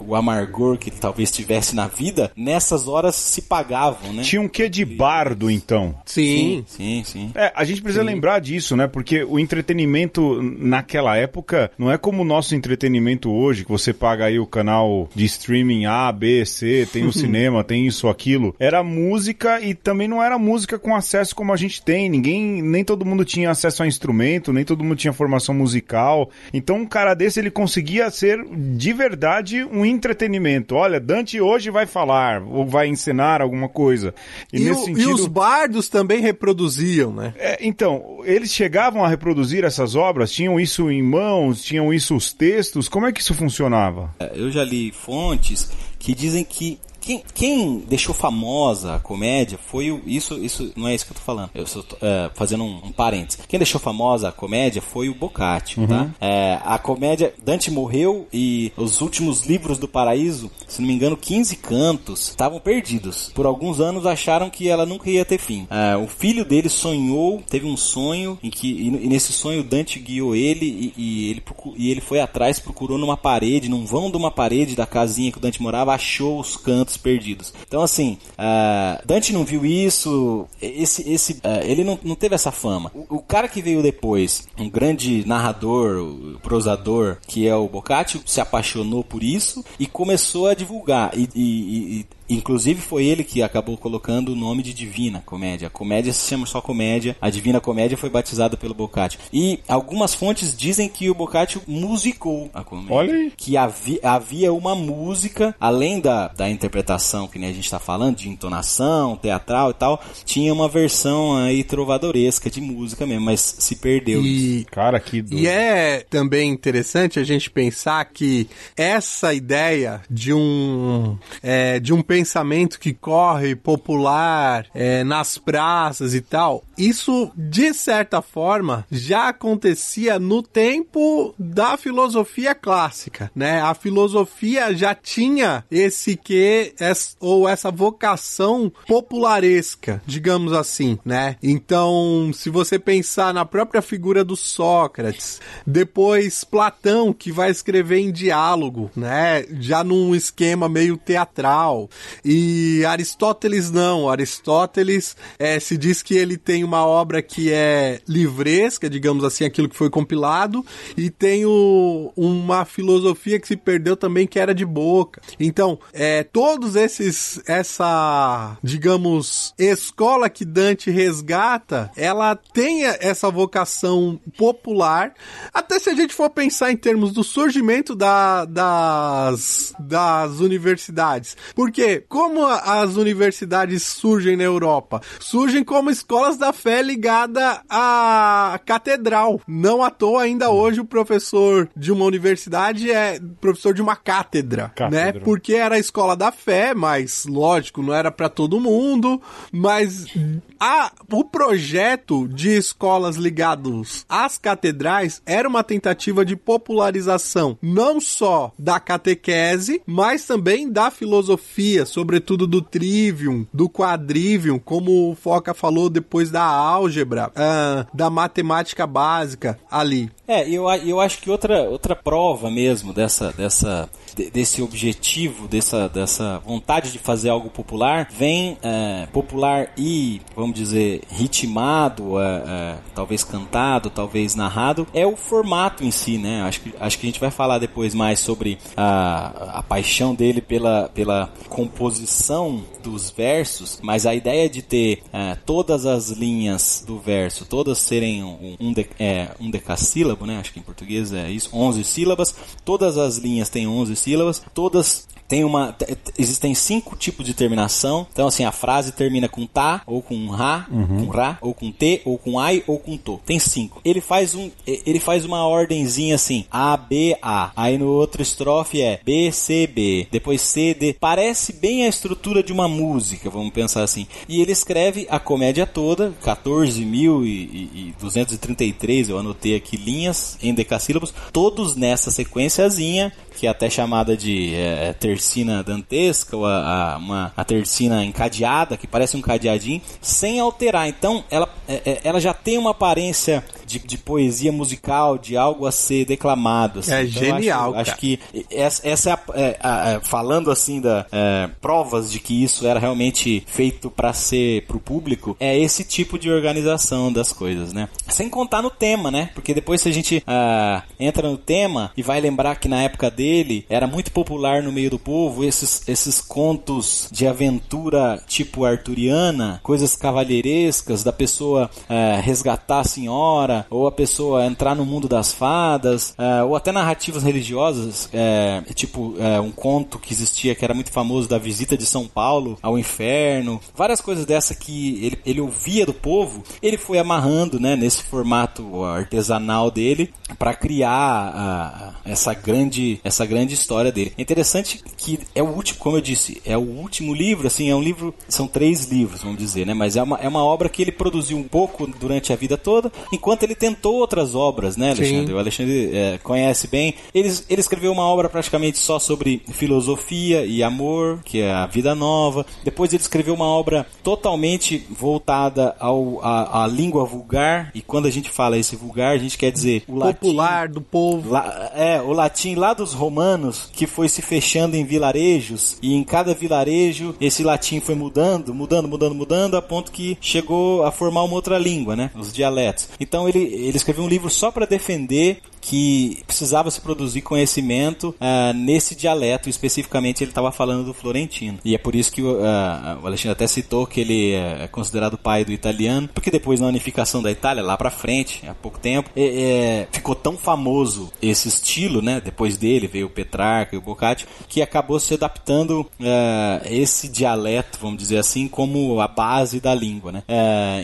o amargor que talvez tivesse na vida, nessas horas se pagavam, né? Tinha um quê de bardo, então? Sim. Sim, sim. É, a gente precisa lembrar disso, né? Porque o entretenimento naquela época não é como o nosso entretenimento hoje, que você paga aí o canal de streaming A, B, C, tem o cinema, tem isso, aquilo. Era música e também não era música com acesso como a gente tem. Ninguém, nem todo mundo tinha acesso a instrumento, nem todo mundo tinha formação musical. Então um cara desse ele conseguia ser de verdade um entretenimento. Olha, Dante hoje vai falar ou vai ensinar alguma coisa. E, o- e os bardos também reproduziam, né? É, então, eles chegavam a reproduzir essas obras? Tinham isso em mãos? Tinham isso os textos? Como é que isso funcionava? É, Eu já li fontes que dizem que quem, quem deixou famosa a comédia foi o. Isso, isso não é isso que eu tô falando. Eu tô é, fazendo um, um parênteses. Quem deixou famosa a comédia foi o Boccaccio, tá? É, a comédia. Dante morreu e os últimos livros do Paraíso, se não me engano, 15 cantos, estavam perdidos. Por alguns anos acharam que ela nunca ia ter fim. É, o filho dele sonhou, teve um sonho em que. E, nesse sonho Dante guiou ele e, e ele, e ele foi atrás, procurou numa parede, num vão de uma parede da casinha que o Dante morava, achou os cantos perdidos. Então, assim, ah, Dante não viu isso, esse, esse, ah, ele não, não teve essa fama. O, o cara que veio depois, um grande narrador, prosador, que é o Boccaccio, se apaixonou por isso e começou a divulgar. E, e- e- Inclusive foi ele que acabou colocando o nome de Divina Comédia. A comédia se chama só comédia. A Divina Comédia foi batizada pelo Boccaccio. E algumas fontes dizem que o Boccaccio musicou a comédia. Olha aí. Que havi- havia uma música, além da, da interpretação que nem a gente está falando, de entonação, teatral e tal, tinha uma versão aí trovadoresca de música mesmo, mas se perdeu isso. E, Cara, que doido. e é também interessante a gente pensar que essa ideia de um é, de um pensamento que corre popular é, nas praças e tal, isso de certa forma já acontecia no tempo da filosofia clássica, né? A filosofia já tinha esse que ou essa vocação popularesca, digamos assim, né? Então, se você pensar na própria figura do Sócrates, depois Platão que vai escrever em diálogo, né? Já num esquema meio teatral. E Aristóteles não, Aristóteles é, se diz que ele tem uma obra que é livresca, digamos assim, aquilo que foi compilado, e tem o- uma filosofia que se perdeu também que era de boca. Então, é, todos esses, essa, digamos, escola que Dante resgata, ela tem essa vocação popular, até se a gente for pensar em termos do surgimento da- das, das universidades. Porque como as universidades surgem na Europa? Surgem como escolas da fé ligada à catedral. Não à toa ainda hoje o professor de uma universidade é professor de uma cátedra, Cátedra. né? Porque era a escola da fé, mas lógico, não era para todo mundo, mas a, o projeto de escolas ligados às catedrais era uma tentativa de popularização não só da catequese, mas também da filosofia, sobretudo do trivium, do quadrivium, como o Foca falou depois da álgebra, ah, da matemática básica ali. É, eu, eu acho que outra, outra prova mesmo dessa, dessa, de- desse objetivo, dessa, dessa vontade de fazer algo popular, vem é, popular e, vamos dizer, ritmado, é, é, talvez cantado, talvez narrado, é o formato em si, né? Acho que, acho que a gente vai falar depois mais sobre a, a paixão dele pela, pela composição dos versos, mas a ideia de ter é, todas as linhas do verso, todas serem um, um, de- é, um decassílabo, né? Acho que em português é isso, 11 sílabas. Todas as linhas têm 11 sílabas, todas tem uma existem cinco tipos de terminação. Então assim, a frase termina com tá ou com ra, com ra ou com t ou com ai ou com to. Tem cinco. Ele faz um ele faz uma ordenzinha assim, A B A. Aí no outro estrofe é B C B, depois C D. Parece bem a estrutura de uma música, vamos pensar assim. E ele escreve a comédia toda, 14.233, eu anotei aqui linhas em decassílabos, todos nessa sequenciazinha que é até chamada de é, tercina dantesca, ou a, a, uma, a tercina encadeada, que parece um cadeadinho, sem alterar. Então, ela, é, ela já tem uma aparência de, de, poesia musical, de algo a ser declamado. Assim. É então, genial. Acho, acho, que essa, essa é, a, é a, é, falando assim da é, provas de que isso era realmente feito para ser para o público, é esse tipo de organização das coisas, né? Sem contar no tema, né? Porque depois se a gente uh, entra no tema e vai lembrar que na época dele era muito popular no meio do povo esses, esses contos de aventura tipo arturiana, coisas cavalheirescas da pessoa uh, resgatar a senhora ou a pessoa entrar no mundo das fadas, uh, ou até narrativas religiosas, é, tipo é, um conto que existia que era muito famoso da visita de São Paulo ao inferno, várias coisas dessa que ele, ele ouvia do povo, ele foi amarrando né, nesse formato artesanal dele para criar essa grande essa grande história dele. É interessante que é o último, como eu disse, é o último livro, assim, é um livro, são três livros, vamos dizer, né? Mas é uma, é uma obra que ele produziu um pouco durante a vida toda, enquanto ele tentou outras obras, né, Alexandre? Sim. O Alexandre é, conhece bem. Ele, ele escreveu uma obra praticamente só sobre filosofia e amor, que é a Vida Nova. Depois ele escreveu uma obra totalmente voltada ao, a, a língua vulgar. E quando a gente fala esse vulgar, a gente quer dizer o popular latim, do povo. La, é, o latim lá dos romanos, que foi se fechando em vilarejos. E em cada vilarejo, esse latim foi mudando, mudando, mudando, mudando, a ponto que chegou a formar uma outra língua, né? Os dialetos. Então ele, ele escreveu um livro só para defender que precisava se produzir conhecimento uh, nesse dialeto, especificamente ele estava falando do florentino. E é por isso que uh, o Alexandre até citou que ele é considerado pai do italiano, porque depois na unificação da Itália, lá para frente, há pouco tempo, é, é, ficou tão famoso esse estilo, né? Depois dele veio o Petrarca e o Boccaccio, que acabou se adaptando uh, esse dialeto, vamos dizer assim, como a base da língua, né?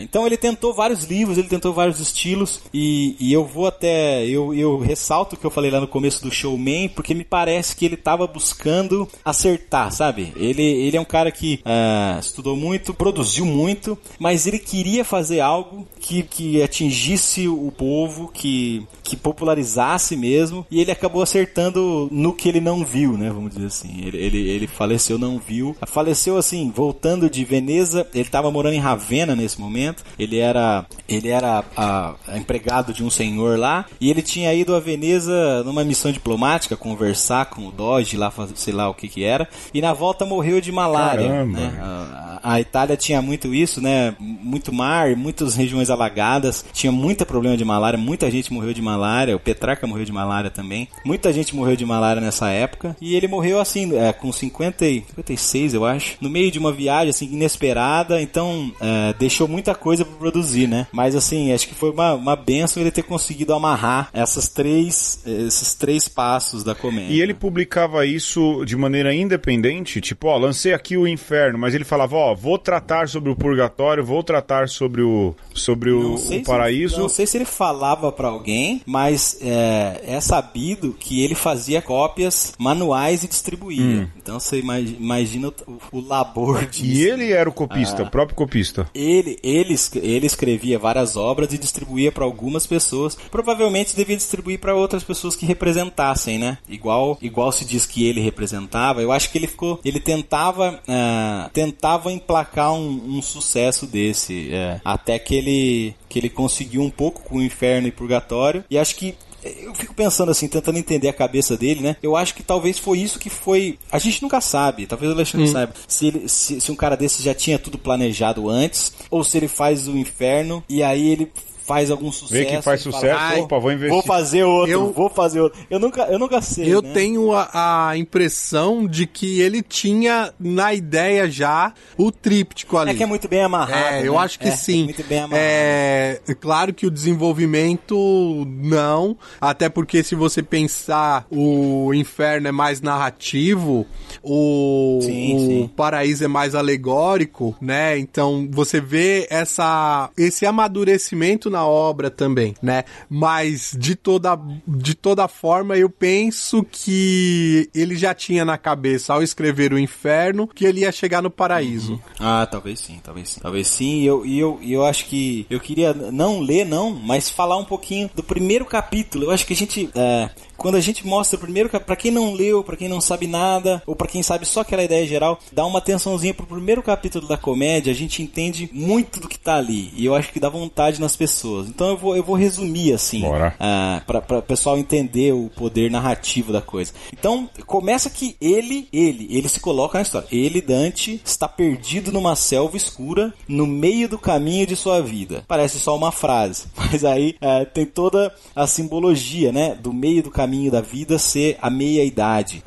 então ele tentou vários livros, ele tentou vários estilos e, e eu vou até eu, eu eu ressalto o que eu falei lá no começo do Showman, porque me parece que ele estava buscando acertar, sabe? Ele, ele é um cara que uh, estudou muito, produziu muito, mas ele queria fazer algo que, que atingisse o povo, que, que popularizasse mesmo, e ele acabou acertando no que ele não viu, né? Vamos dizer assim. Ele, ele, ele faleceu, não viu. Faleceu assim, voltando de Veneza, ele estava morando em Ravenna nesse momento, ele era, ele era a, a empregado de um senhor lá, e ele tinha ido a Veneza numa missão diplomática, conversar com o Dodge lá, sei lá o que que era, e na volta morreu de malária. Né? A, a, Itália tinha muito isso, né? Muito mar, muitas regiões alagadas, tinha muito problema de malária, muita gente morreu de malária, o Petrarca morreu de malária também, muita gente morreu de malária nessa época, e ele morreu assim, é, com 50, 56 eu acho, no meio de uma viagem assim inesperada, então é, deixou muita coisa para produzir, né? Mas assim, acho que foi uma, uma benção ele ter conseguido amarrar essas três, esses três passos da comédia. E ele publicava isso de maneira independente, tipo, ó, lancei aqui o inferno, mas ele falava, ó, vou tratar sobre o purgatório, vou tratar sobre o, sobre o, o paraíso. Ele, não sei se ele falava para alguém, mas é, é, sabido que ele fazia cópias manuais e distribuía. Hum. Então você imagina o, o labor disso. E ele era o copista, ah, o próprio copista. Ele, ele, ele escrevia várias obras e distribuía para algumas pessoas. Provavelmente devia distribuir para outras pessoas que representassem, né? Igual, igual se diz que ele representava. Eu acho que ele ficou, ele tentava, uh, tentava emplacar um, um sucesso desse, uh, até que ele, que ele conseguiu um pouco com o Inferno e Purgatório. E acho que eu fico pensando assim, tentando entender a cabeça dele, né? Eu acho que talvez foi isso que foi. A gente nunca sabe, talvez o Alexandre hum. saiba. Se, ele, se, se um cara desse já tinha tudo planejado antes, ou se ele faz o inferno e aí ele faz algum sucesso. Vê que faz sucesso, fala, opa, vou investir. Vou fazer outro, eu, vou fazer outro. Eu nunca, eu nunca sei. Eu né? tenho a, a, impressão de que ele tinha na ideia já o tríptico ali. É que é muito bem amarrado. É, eu né? acho que é, sim. É muito bem amarrado. É, é claro que o desenvolvimento não, até porque se você pensar o inferno é mais narrativo, o, sim, o sim. paraíso é mais alegórico, né? Então você vê essa esse amadurecimento na na obra também, né? Mas de toda, de toda forma, eu penso que ele já tinha na cabeça, ao escrever o inferno, que ele ia chegar no paraíso. Uhum. Ah, talvez sim, talvez sim. Talvez sim, e eu, e eu, eu acho que eu queria não ler, não, mas falar um pouquinho do primeiro capítulo. Eu acho que a gente. É, quando a gente mostra primeiro para quem não leu, para quem não sabe nada, ou para quem sabe só aquela ideia geral, dá uma atençãozinha pro primeiro capítulo da comédia, a gente entende muito do que tá ali. E eu acho que dá vontade nas pessoas. Então eu vou, eu vou resumir assim, uh, para o pessoal entender o poder narrativo da coisa. Então, começa que ele, ele, ele se coloca na história. Ele, Dante, está perdido numa selva escura no meio do caminho de sua vida. Parece só uma frase, mas aí uh, tem toda a simbologia, né, do meio do caminho caminho da vida ser a meia-idade,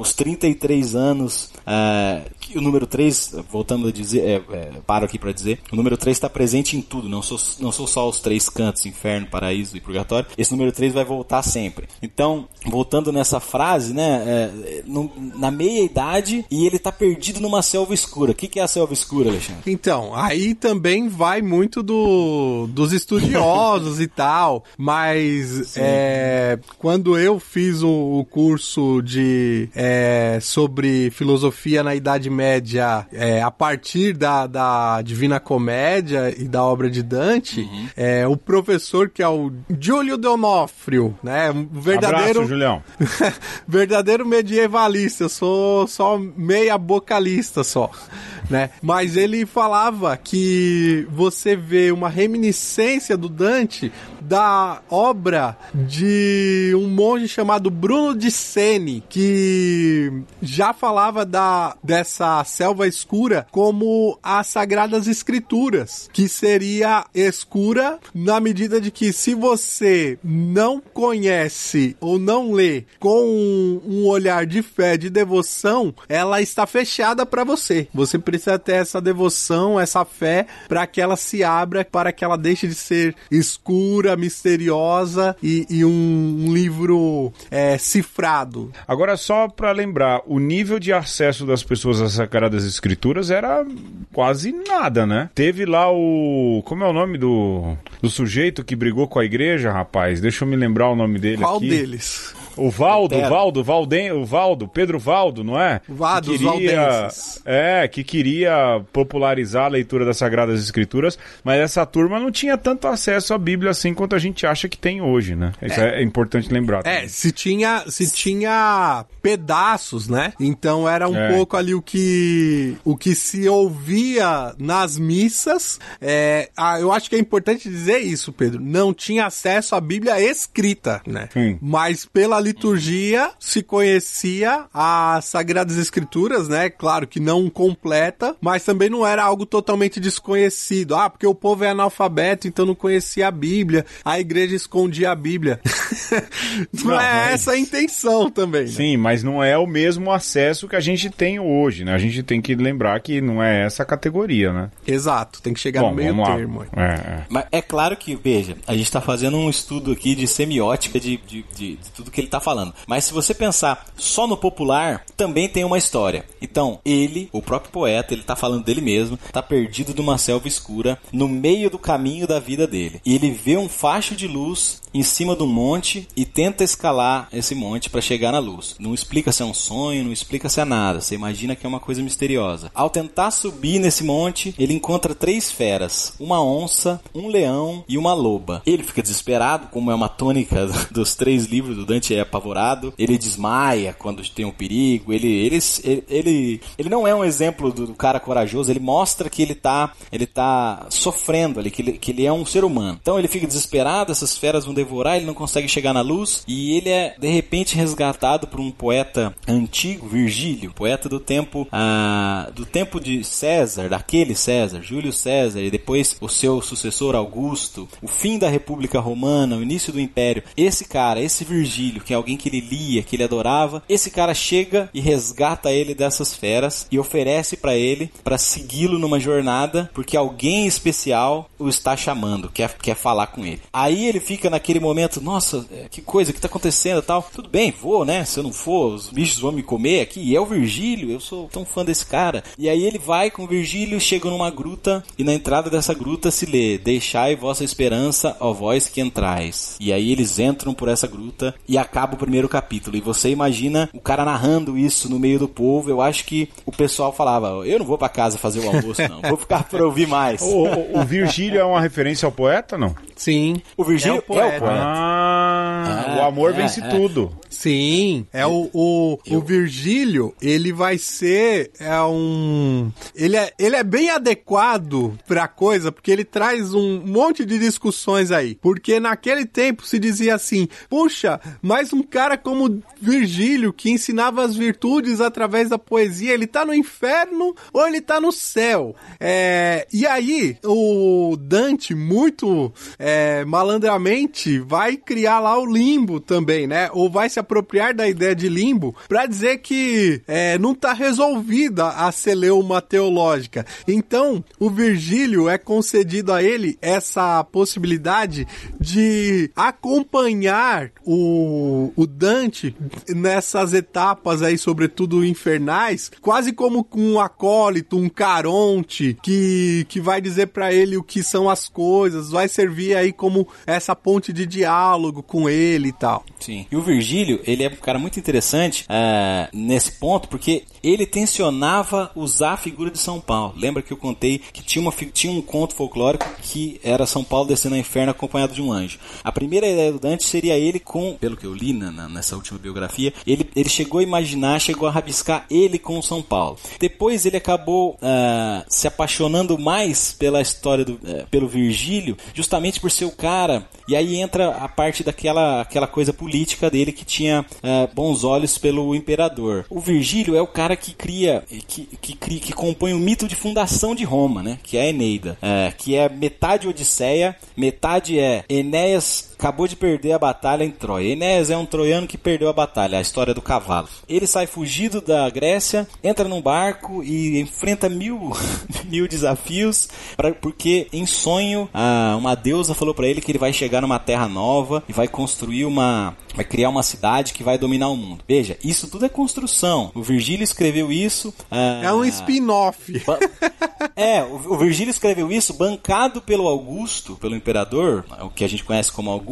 os 33 anos. Ah, o número 3, voltando a dizer, é, é, paro aqui para dizer, o número 3 está presente em tudo, não sou, não sou só os três cantos, inferno, paraíso e purgatório. Esse número 3 vai voltar sempre. Então, voltando nessa frase, né, é, no, na meia-idade e ele está perdido numa selva escura. O que, que é a selva escura, Alexandre? Então, aí também vai muito do, dos estudiosos e tal, mas é, quando quando eu fiz o, o curso de é, sobre filosofia na Idade Média é, a partir da, da Divina Comédia e da obra de Dante, uhum. é, o professor que é o Giulio Donofrio, né, um verdadeiro Abraço, Julião. verdadeiro medievalista, eu sou só meia bocalista só, né? Mas ele falava que você vê uma reminiscência do Dante da obra de um monge chamado Bruno de Sene, que já falava da, dessa selva escura como as Sagradas Escrituras, que seria escura na medida de que se você não conhece ou não lê com um, um olhar de fé, de devoção, ela está fechada para você. Você precisa ter essa devoção, essa fé, para que ela se abra, para que ela deixe de ser escura, misteriosa e, e um, livro é, cifrado. Agora, só para lembrar, o nível de acesso das pessoas às Sagradas Escrituras era quase nada, né? Teve lá o. Como é o nome do, do sujeito que brigou com a igreja, rapaz? Deixa eu me lembrar o nome dele Qual aqui. Qual deles? O Valdo, o Valdo, Valden, o Valdo, Pedro Valdo, não é? Vado, que queria, É, que queria popularizar a leitura das Sagradas Escrituras, mas essa turma não tinha tanto acesso à Bíblia assim quanto a gente acha que tem hoje, né? Isso é, é importante lembrar. É, também. se tinha, se tinha pedaços, né? Então era um é. pouco ali o que o que se ouvia nas missas. É, ah, eu acho que é importante dizer isso, Pedro. Não tinha acesso à Bíblia escrita, né? Sim. Mas pela liturgia se conhecia as Sagradas Escrituras, né? Claro que não completa, mas também não era algo totalmente desconhecido. Ah, porque o povo é analfabeto, então não conhecia a Bíblia, a igreja escondia a Bíblia. não, não, é essa a intenção também. Né? Sim, mas não é o mesmo acesso que a gente tem hoje, né? A gente tem que lembrar que não é essa categoria, né? Exato, tem que chegar Bom, no meio termo. É, é. Mas é claro que, veja, a gente está fazendo um estudo aqui de semiótica de, de, de, de tudo que ele está falando. Mas se você pensar só no popular, também tem uma história. Então, ele, o próprio poeta, ele está falando dele mesmo, está perdido numa selva escura, no meio do caminho da vida dele. E ele vê um facho de luz em cima do monte e tenta escalar esse monte para chegar na luz. Não explica se é um sonho, não explica se é nada. Você imagina que é uma coisa misteriosa. Ao tentar subir nesse monte, ele encontra três feras: uma onça, um leão e uma loba. Ele fica desesperado, como é uma tônica dos três livros do Dante, é apavorado. Ele desmaia quando tem um perigo. Ele, ele, ele, ele não é um exemplo do, cara corajoso. Ele mostra que ele tá, ele tá sofrendo ali, que ele, que ele é um ser humano. Então ele fica desesperado. Essas feras vão devorar. Ele não consegue chegar na luz e ele é de repente resgatado por um poeta antigo, Virgílio, poeta do tempo ah, do tempo de César, daquele César, Júlio César e depois o seu sucessor Augusto, o fim da República Romana, o início do Império. Esse cara, esse Virgílio, que alguém que ele lia, que ele adorava. Esse cara chega e resgata ele dessas feras e oferece para ele para segui-lo numa jornada, porque alguém especial o está chamando, quer, quer falar com ele. Aí ele fica naquele momento, nossa, é, que coisa, que tá acontecendo tal. Tudo bem, vou, né? Se eu não for, os bichos vão me comer aqui. E é o Virgílio, eu sou tão fã desse cara. E aí ele vai com o Virgílio, chega numa gruta e na entrada dessa gruta se lê: Deixai vossa esperança, ó vós que entrais. E aí eles entram por essa gruta e acaba o primeiro capítulo. E você imagina o cara narrando isso no meio do povo. Eu acho que o pessoal falava: Eu não vou para casa fazer o almoço, não. Vou ficar para ouvir mais. O, o, o Virgílio é uma referência ao poeta, não? Sim. O Virgílio É o poeta. É o poeta. Ah, Ah, o amor é, vence é. tudo. Sim, é o, o, o Virgílio, ele vai ser é um ele é, ele é bem adequado pra coisa, porque ele traz um monte de discussões aí. Porque naquele tempo se dizia assim: "Puxa, mas um cara como Virgílio que ensinava as virtudes através da poesia, ele tá no inferno ou ele tá no céu?" É, e aí o Dante muito é, malandramente vai criar lá o limbo também, né? Ou vai se apropriar da ideia de limbo para dizer que é, não tá resolvida a celeuma teológica. Então, o Virgílio é concedido a ele essa possibilidade de acompanhar o, o Dante nessas etapas aí, sobretudo infernais, quase como com um acólito, um caronte, que, que vai dizer para ele o que são as coisas, vai servir aí como essa ponte de diálogo com ele e tal. Sim. E o Virgílio, ele é um cara muito interessante ah, nesse ponto, porque ele tensionava usar a figura de São Paulo. Lembra que eu contei que tinha, uma, tinha um conto folclórico que era São Paulo descendo ao inferno acompanhado de um anjo. A primeira ideia do Dante seria ele com, pelo que eu li na- na- nessa última biografia, ele, ele chegou a imaginar, chegou a rabiscar ele com São Paulo. Depois ele acabou ah, se apaixonando mais pela história do, eh, pelo Virgílio, justamente por ser o cara. E aí entra a parte daquela aquela coisa política dele que tinha eh, bons olhos pelo imperador. O Virgílio é o cara que cria, que, que, cria, que compõe o mito de fundação de Roma, né? Que é a Eneida, eh, que é metade Odisseia, metade é Enéas acabou de perder a batalha em Troia. Enéas é um troiano que perdeu a batalha, a história do cavalo. Ele sai fugido da Grécia, entra num barco e enfrenta mil, mil desafios, pra, porque em sonho ah, uma deusa falou pra ele que ele vai chegar numa terra nova e vai construir uma. Vai criar uma cidade que vai dominar o mundo. Veja, isso tudo é construção. O Virgílio escreveu isso. ah, É um spin-off. É, o, o Virgílio escreveu isso bancado pelo Augusto, pelo imperador, o que a gente conhece como Augusto,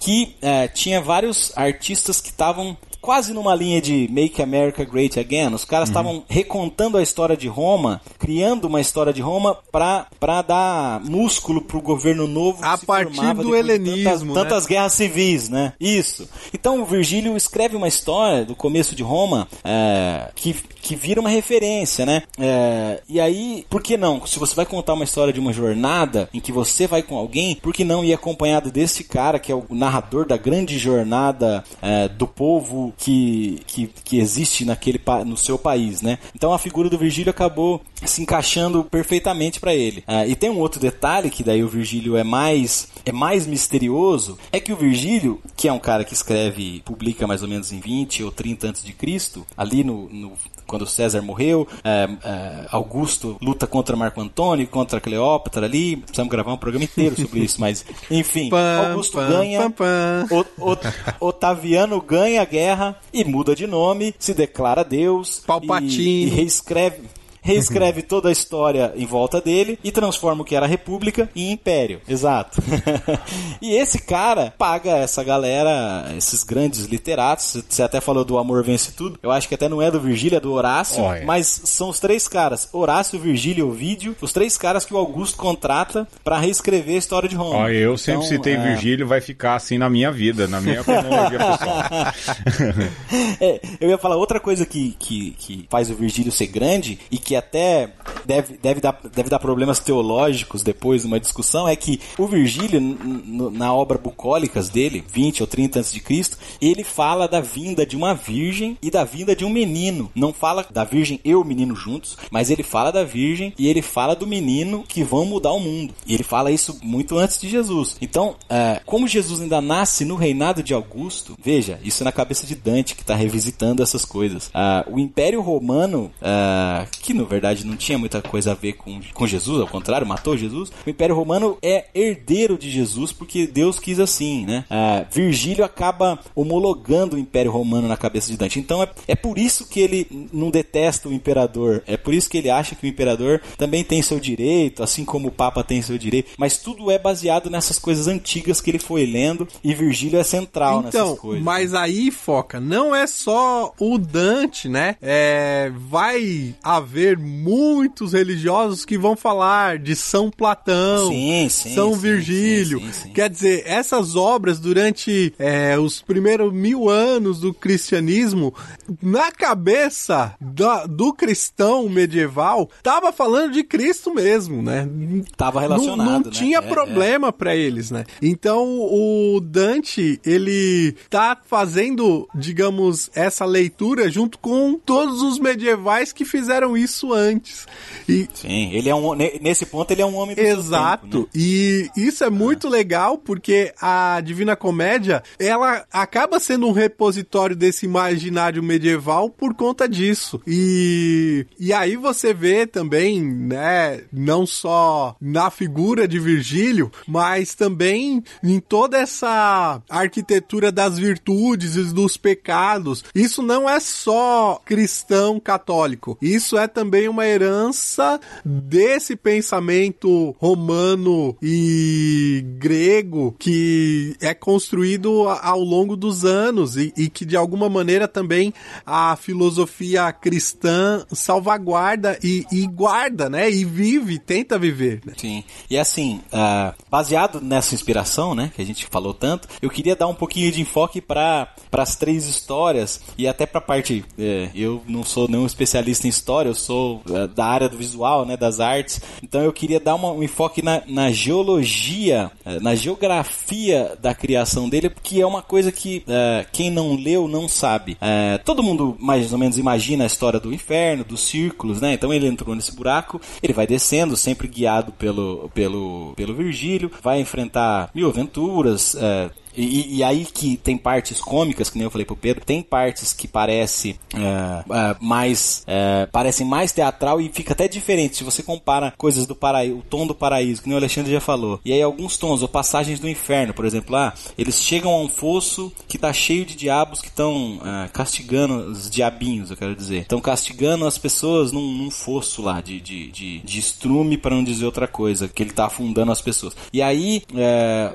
que é, tinha vários artistas que estavam quase numa linha de Make America Great Again. Os caras estavam recontando a história de Roma, criando uma história de Roma pra, pra dar músculo pro governo novo A partir do helenismo, Tantas, né? tantas guerras civis, né? Isso. Então o Virgílio escreve uma história do começo de Roma é, que, que vira uma referência, né? É, e aí, por que não? Se você vai contar uma história de uma jornada em que você vai com alguém, por que não ir acompanhado desse cara que é o narrador da grande jornada é, do povo que, que, que existe naquele no seu país, né? Então a figura do Virgílio acabou se encaixando perfeitamente para ele. Ah, e tem um outro detalhe que daí o Virgílio é mais é mais misterioso, é que o Virgílio, que é um cara que escreve, publica mais ou menos em 20 ou 30 antes de Cristo, ali no, no quando César morreu, é, é, Augusto luta contra Marco Antônio, contra Cleópatra ali, precisamos gravar um programa inteiro sobre isso, mas enfim, Pam, Augusto pam, ganha, pam. o- o- Otaviano ganha a guerra e muda de nome, se declara Deus, Palpatine. e, e reescreve reescreve toda a história em volta dele e transforma o que era república em império. Exato. e esse cara paga essa galera, esses grandes literatos. Você até falou do Amor Vence Tudo. Eu acho que até não é do Virgílio, é do Horácio. Olha. Mas são os três caras: Horácio, Virgílio e Ovídio. Os três caras que o Augusto contrata para reescrever a história de Roma. Eu sempre Então, citei é, Virgílio, vai ficar assim na minha vida, na minha cronologia pessoal. É, eu ia falar outra coisa que, que, que faz o Virgílio ser grande e que até deve, deve, dar, deve dar problemas teológicos depois numa discussão, é que o Virgílio, na obra Bucólicas dele, 20 ou 30 antes de Cristo, ele fala da vinda de uma virgem e da vinda de um menino. Não fala da virgem e o menino juntos, mas ele fala da virgem e ele fala do menino que vão mudar o mundo. E ele fala isso muito antes de Jesus. Então, é, como Jesus ainda nasce no reinado de Augusto, veja, isso é na cabeça de Dante que está revisitando essas coisas. Uh, o Império Romano, uh, que na verdade não tinha muita coisa a ver com, com Jesus, ao contrário, matou Jesus. O Império Romano é herdeiro de Jesus porque Deus quis assim, né? Uh, Virgílio acaba homologando o Império Romano na cabeça de Dante. Então é, é por isso que ele não detesta o imperador. É por isso que ele acha que o imperador também tem seu direito, assim como o Papa tem seu direito. Mas tudo é baseado nessas coisas antigas que ele foi lendo e Virgílio é central então, nessas coisas. Mas aí, Foca, não é só o Dante, né? É, vai haver muitos religiosos que vão falar de São Platão, sim, sim, São sim, Virgílio. Quer dizer, essas obras durante é, os primeiros mil anos do cristianismo, na cabeça do, do cristão medieval, tava falando de Cristo mesmo, né? Tava relacionado, Não, não né? tinha é, problema é. para eles, né? Então o Dante, ele tá fazendo, digamos, essa leitura junto com todos os medievais que fizeram isso antes. E... Sim, ele é um nesse ponto ele é um homem do Exato. Tempo, né? E isso é muito ah. legal porque a Divina Comédia, ela acaba sendo um repositório desse imaginário medieval por conta disso. E e aí você vê também, né, não só na figura de Virgílio, mas também em toda essa arquitetura das virtudes e dos pecados. Isso não é só cristão católico. Isso é também uma herança desse pensamento romano e grego que é construído ao longo dos anos e, e que de alguma maneira também a filosofia cristã salvaguarda e, e, guarda, né? E vive, tenta viver. Né? Sim. E assim, uh, baseado nessa inspiração, né, que a gente falou tanto, eu queria dar um pouquinho de enfoque para as três histórias e até para a parte. É, eu não sou nenhum especialista em história, eu sou é, da área do visual, né, das artes. Então eu queria dar uma, um enfoque na, na geologia, é, na geografia da criação dele, porque é uma coisa que é, quem não leu não sabe. É, todo mundo mais ou menos imagina a história do inferno, dos círculos, né? Então ele entrou nesse buraco, ele vai descendo, sempre guiado pelo, pelo, pelo Virgílio, vai enfrentar mil aventuras, é, e, e, aí que tem partes cômicas, que nem eu falei pro Pedro, tem partes que parece uh, uh, mais uh, parecem mais teatral e fica até diferente se você compara coisas do paraíso, o tom do paraíso, que nem o Alexandre já falou. E aí alguns tons, ou passagens do inferno, por exemplo, lá, eles chegam a um fosso que tá cheio de diabos que estão castigando os diabinhos, eu quero dizer. Estão castigando as pessoas num, num fosso lá de, de, de, de estrume, para não dizer outra coisa, que ele tá afundando as pessoas. E aí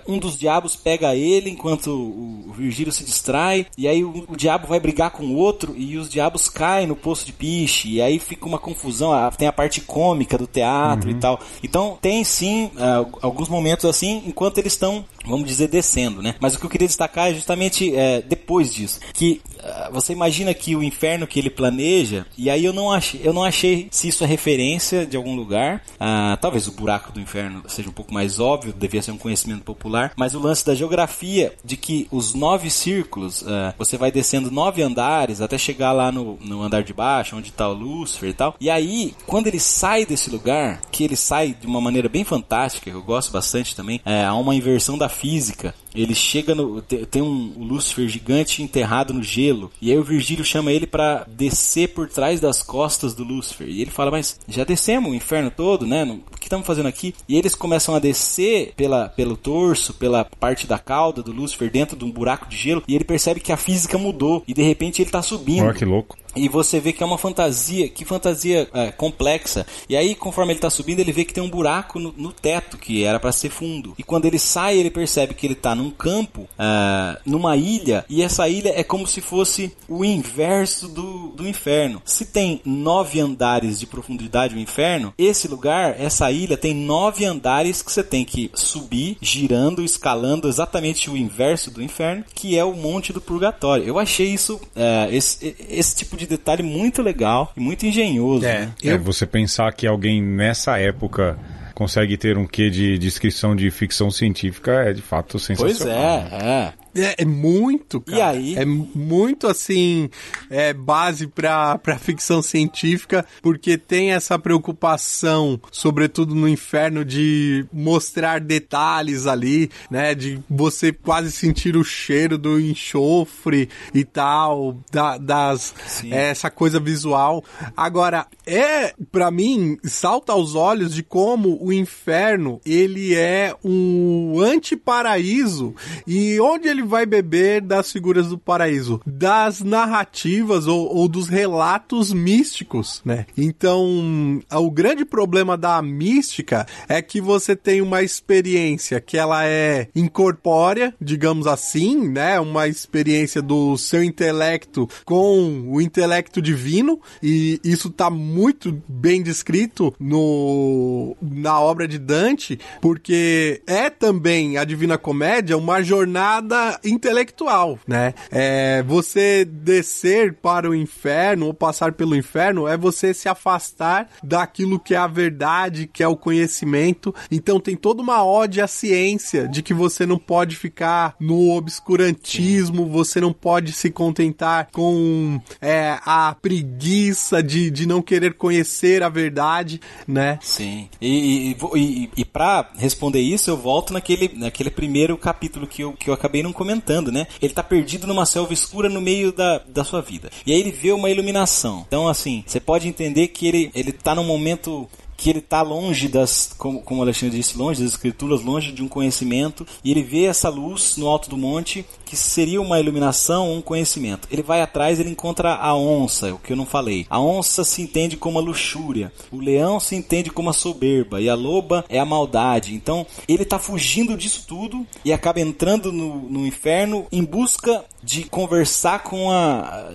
um dos diabos pega ele enquanto o, Virgílio se distrai, e aí o, o, diabo vai brigar com o outro, e os diabos caem no poço de piche, e aí fica uma confusão, tem a parte cômica do teatro uhum. e tal. Então tem sim uh, alguns momentos assim, enquanto eles estão vamos dizer, descendo, né? Mas o que eu queria destacar é justamente é, depois disso, que uh, você imagina que o inferno que ele planeja, e aí eu não achei, eu não achei se isso é referência de algum lugar, uh, talvez o buraco do inferno seja um pouco mais óbvio, devia ser um conhecimento popular, mas o lance da geografia, de que os nove círculos, uh, você vai descendo nove andares até chegar lá no, no andar de baixo, onde está o Lúcifer e tal, e aí, quando ele sai desse lugar, que ele sai de uma maneira bem fantástica, que eu gosto bastante também, é, há uma inversão da física. Ele chega no. Tem um Lúcifer gigante enterrado no gelo. E aí o Virgílio chama ele para descer por trás das costas do Lúcifer. E ele fala: Mas já descemos o inferno todo, né? O que estamos fazendo aqui? E eles começam a descer pela, pelo torso, pela parte da cauda do Lúcifer dentro de um buraco de gelo. E ele percebe que a física mudou. E de repente ele tá subindo. Que louco. E você vê que é uma fantasia, que fantasia é, complexa. E aí, conforme ele está subindo, ele vê que tem um buraco no, no teto que era para ser fundo. E quando ele sai, ele percebe que ele está num campo, uh, numa ilha, e essa ilha é como se fosse o inverso do, do inferno. Se tem nove andares de profundidade o inferno, esse lugar, essa ilha tem nove andares que você tem que subir, girando, escalando exatamente o inverso do inferno, que é o Monte do Purgatório. Eu achei isso, é, esse, esse tipo de detalhe muito legal e muito engenhoso. É, né? É, você pensar que alguém nessa época consegue ter um quê de descrição de ficção científica é de fato Pois sensacional. é, é. É, é muito, cara. E aí? É muito, assim, é, base pra, pra ficção científica, porque tem essa preocupação, sobretudo no inferno, de mostrar detalhes ali, né? De você quase sentir o cheiro do enxofre e tal, da, das, é, essa coisa visual. Agora, é, pra mim, salta aos olhos de como o inferno, ele é um antiparaíso e onde ele vai beber das figuras do paraíso? Das narrativas ou, ou dos relatos místicos, né? Então, o grande problema da mística é que você tem uma experiência que ela é incorpórea, digamos assim, né? Uma experiência do seu intelecto com o intelecto divino e isso tá muito bem descrito no na obra de Dante, porque é também a Divina Comédia uma jornada intelectual, né? É, você descer para o inferno ou passar pelo inferno é você se afastar daquilo que é a verdade, que é o conhecimento. Então tem toda uma ode à ciência de que você não pode ficar no obscurantismo, você não pode se contentar com é, a preguiça de, de não querer conhecer a verdade, né? Sim. E, e, e, e para responder isso, eu volto naquele, naquele primeiro capítulo que eu, que eu acabei não comentando, né? Ele tá perdido numa selva escura no meio da, da sua vida. E aí ele vê uma iluminação. Então, assim, você pode entender que ele, ele tá num momento que ele está longe das, como, como o Alexandre disse, longe das escrituras, longe de um conhecimento, e ele vê essa luz no alto do monte que seria uma iluminação, um conhecimento. Ele vai atrás, ele encontra a onça, o que eu não falei. A onça se entende como a luxúria, o leão se entende como a soberba, e a loba é a maldade. Então, ele está fugindo disso tudo e acaba entrando no, no inferno em busca de conversar com a.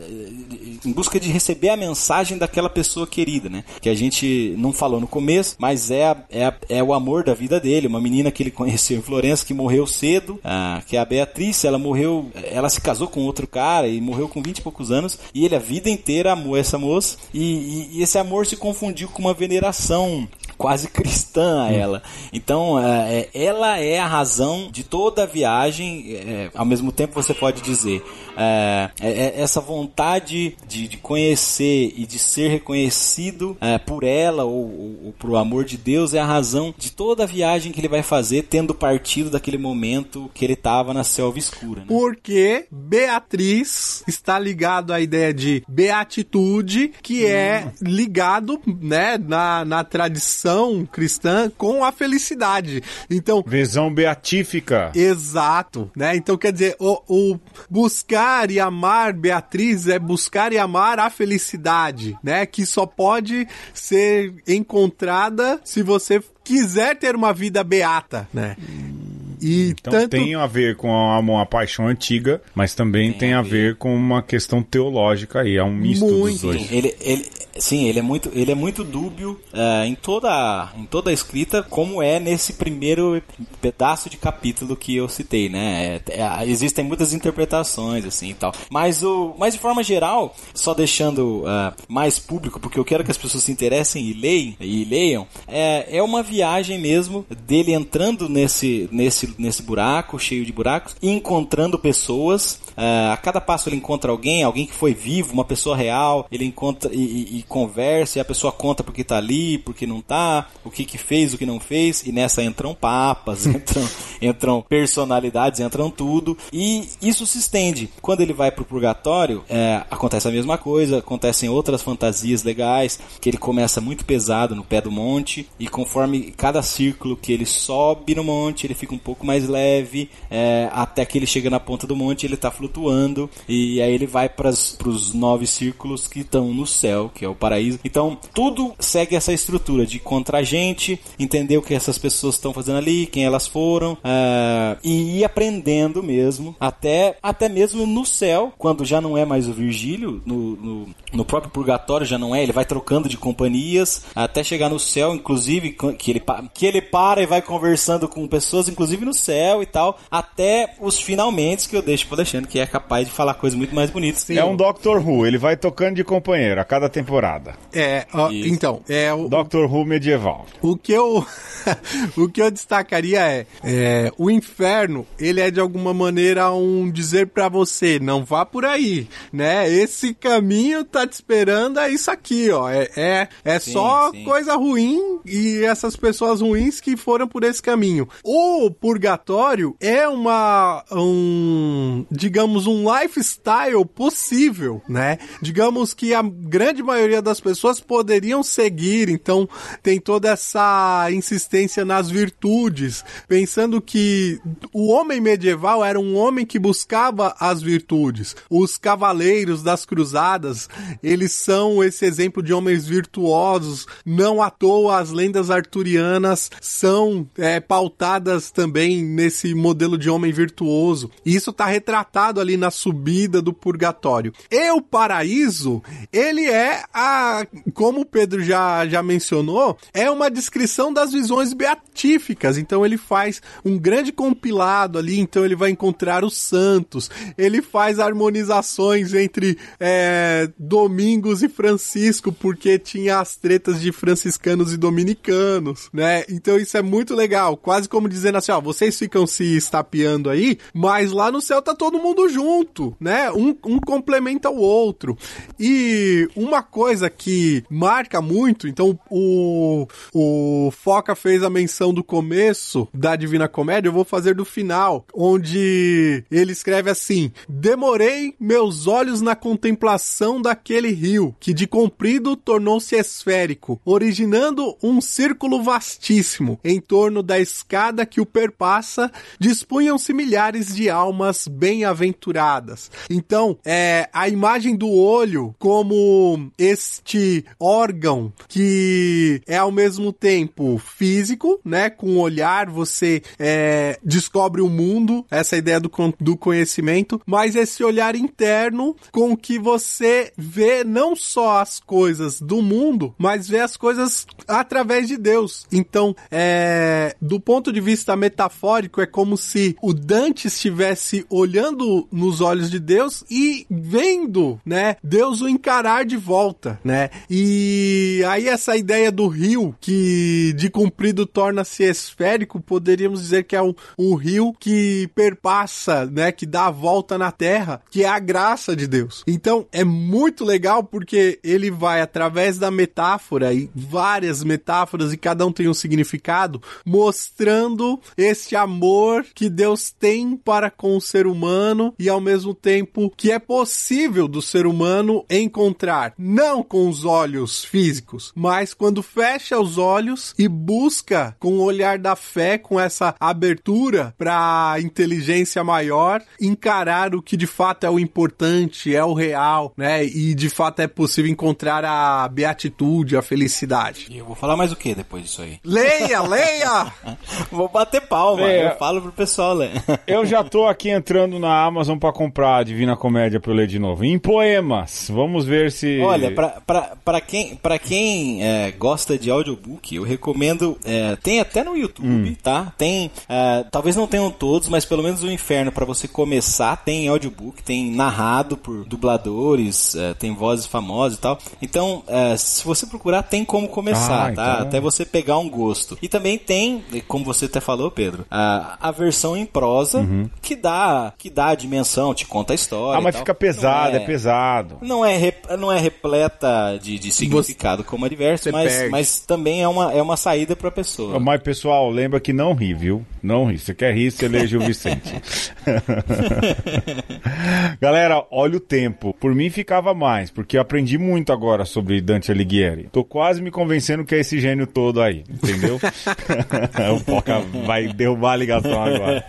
em busca de receber a mensagem daquela pessoa querida, né? Que a gente não falou no começo, mas é, é, é o amor da vida dele, uma menina que ele conheceu em Florença que morreu cedo, ah, que é a Beatriz, ela morreu, ela se casou com outro cara e morreu com 20 e poucos anos, e ele a vida inteira amou essa moça, e, e- e esse amor se confundiu com uma veneração quase cristã a ela. Então, é, é, ela é a razão de toda a viagem. é, ao mesmo tempo, você pode dizer é, é, é essa vontade de, de conhecer e de ser reconhecido é, por ela ou, ou, ou por amor de Deus é a razão de toda a viagem que ele vai fazer, tendo partido daquele momento que ele estava na selva escura. né? Porque Beatriz está ligado à ideia de beatitude, que é ligado, né, na, na tradição cristã com a felicidade. Então, Visão beatífica. Exato, né? Então quer dizer, o, o buscar e amar Beatriz é buscar e amar a felicidade, né? Que só pode ser encontrada se você quiser ter uma vida beata, né? E Então tanto tem a ver com a- uma paixão antiga, mas também tem, a ver com uma questão teológica aí. É um misto dos Muito. dois. Sim, ele, ele, sim, ele é muito, ele é muito dúbio eh, em toda, em toda a escrita, como é nesse primeiro pedaço de capítulo que eu citei, né? É, é, existem muitas interpretações assim e tal, mas o, mas de forma geral, só deixando ah, mais público, porque eu quero que as pessoas se interessem e leiam, e leiam, é, é uma viagem mesmo dele entrando nesse, nesse, nesse buraco cheio de buracos encontrando pessoas. ah, a cada passo ele encontra alguém, alguém que foi vivo, uma pessoa real. Ele encontra e- e conversa e a pessoa conta porque tá ali, porque não tá, o que que fez, o que não fez. E nessa entram papas, entram, entram personalidades, entram tudo. E isso se estende. Quando ele vai pro purgatório, é, acontece a mesma coisa, acontecem outras fantasias legais, que ele começa muito pesado no pé do monte, e conforme cada círculo que ele sobe no monte, ele fica um pouco mais leve, é, até que ele chega na ponta do monte, ele tá flutuando, e aí ele vai para os nove círculos que estão no céu, que é o paraíso. Então, tudo segue essa estrutura de encontrar gente, entender o que essas pessoas estão fazendo ali, quem elas foram, uh, e ir aprendendo mesmo, até, até mesmo no céu, quando já não é mais o Virgílio, no, no, no próprio purgatório já não é, ele vai trocando de companhias, até chegar no céu, inclusive, que ele, que ele para e vai conversando com pessoas, inclusive no céu e tal, até os finalmente que eu deixo pro Alexandre, que é capaz de falar coisas muito mais bonitas. É um Doctor Who, ele vai tocando de companheiro a cada temporada. É, ó, então, é o Doctor Who medieval. O que eu o que eu destacaria é, é, o inferno, ele é de alguma maneira um dizer para você, não vá por aí, né? Esse caminho tá te esperando é isso aqui, ó. É, é, é sim, só sim. coisa ruim e essas pessoas ruins que foram por esse caminho. O purgatório é uma um, digamos um lifestyle possível, né? Digamos que a grande maioria das pessoas poderiam seguir, então tem toda essa insistência nas virtudes, pensando que o homem medieval era um homem que buscava as virtudes. Os cavaleiros das cruzadas, eles são esse exemplo de homens virtuosos. Não à toa as lendas arturianas são é, pautadas também nesse modelo de homem virtuoso. E isso está retratado ali na subida do purgatório. E o paraíso, ele é a, como o Pedro já, já mencionou, é uma descrição das visões beatíficas. Então ele faz um grande compilado ali, então ele vai encontrar os santos, ele faz harmonizações entre é, Domingos e Francisco, porque tinha as tretas de franciscanos e dominicanos, né? Então isso é muito legal, quase como dizendo assim, ó, vocês ficam se estapeando aí, mas lá no céu tá todo mundo junto, né? Um, um complementa o outro. E uma coisa que marca muito, então o, o Foca fez a menção do começo da Divina Comédia, eu vou fazer do final, onde ele escreve assim: Demorei meus olhos na contemplação daquele rio, que de comprido tornou-se esférico, originando um círculo vastíssimo. Em torno da escada que o perpassa, dispunham-se milhares de almas bem-aventuradas. Então, é a imagem do olho como este órgão que é ao mesmo tempo físico, né? Com o olhar você é, descobre o mundo, essa ideia do, do conhecimento, mas esse olhar interno com que você vê não só as coisas do mundo, mas vê as coisas através de Deus. Então, é, do ponto de vista metafórico, é como se o Dante estivesse olhando nos olhos de Deus e vendo, né, Deus o encarar de volta, né? E aí essa ideia do rio que de comprido torna-se esférico, poderíamos dizer que é um, um rio que perpassa, né, que dá a volta na terra, que é a graça de Deus. Então é muito legal porque ele vai através da metáfora e várias metáforas e cada um tem um significado, mostrando este amor que Deus tem para com o ser humano e ao mesmo tempo que é possível do ser humano encontrar, não com os olhos físicos, mas quando fecha os olhos e busca com o olhar da fé, com essa abertura para a inteligência maior, encarar o que de fato é o importante, é o real, né? E de fato é possível encontrar a beatitude, a felicidade. E eu vou falar mais o que depois disso aí? Leia, leia! vou bater palma, é, eu falo pro pessoal ler. eu já tô aqui entrando na Amazon para comprar a Divina Comédia pra eu ler de novo. Em poemas, vamos ver se... Olha, pra, pra quem, pra quem é, gosta de audiobook, eu recomendo, é, tem até no YouTube, hum. tá? Tem, é, talvez não tenham todos, mas pelo menos o Inferno para você começar tem audiobook, tem narrado por dubladores, é, tem vozes famosas e tal. Então, é, se você procurar, tem como começar, ah, tá? Então... Até você pegar um gosto. E também tem, como você até falou, Pedro, a, a versão em prosa uhum. que dá que dá a dimensão, te conta a história. Ah, mas fica pesado, é, é, pesado. Não é, não é repleta de, de significado você, como a diverso, mas, mas também é uma, é uma saída pra pessoa. Mas, pessoal, lembra que não ri, viu? Não ri. Você quer rir, você lê Gil Vicente. Galera, olha o tempo. Por mim ficava mais, porque eu aprendi muito agora sobre Dante Alighieri. Tô quase me convencendo que é esse gênio todo aí, entendeu? o Foca vai derrubar a ligação agora.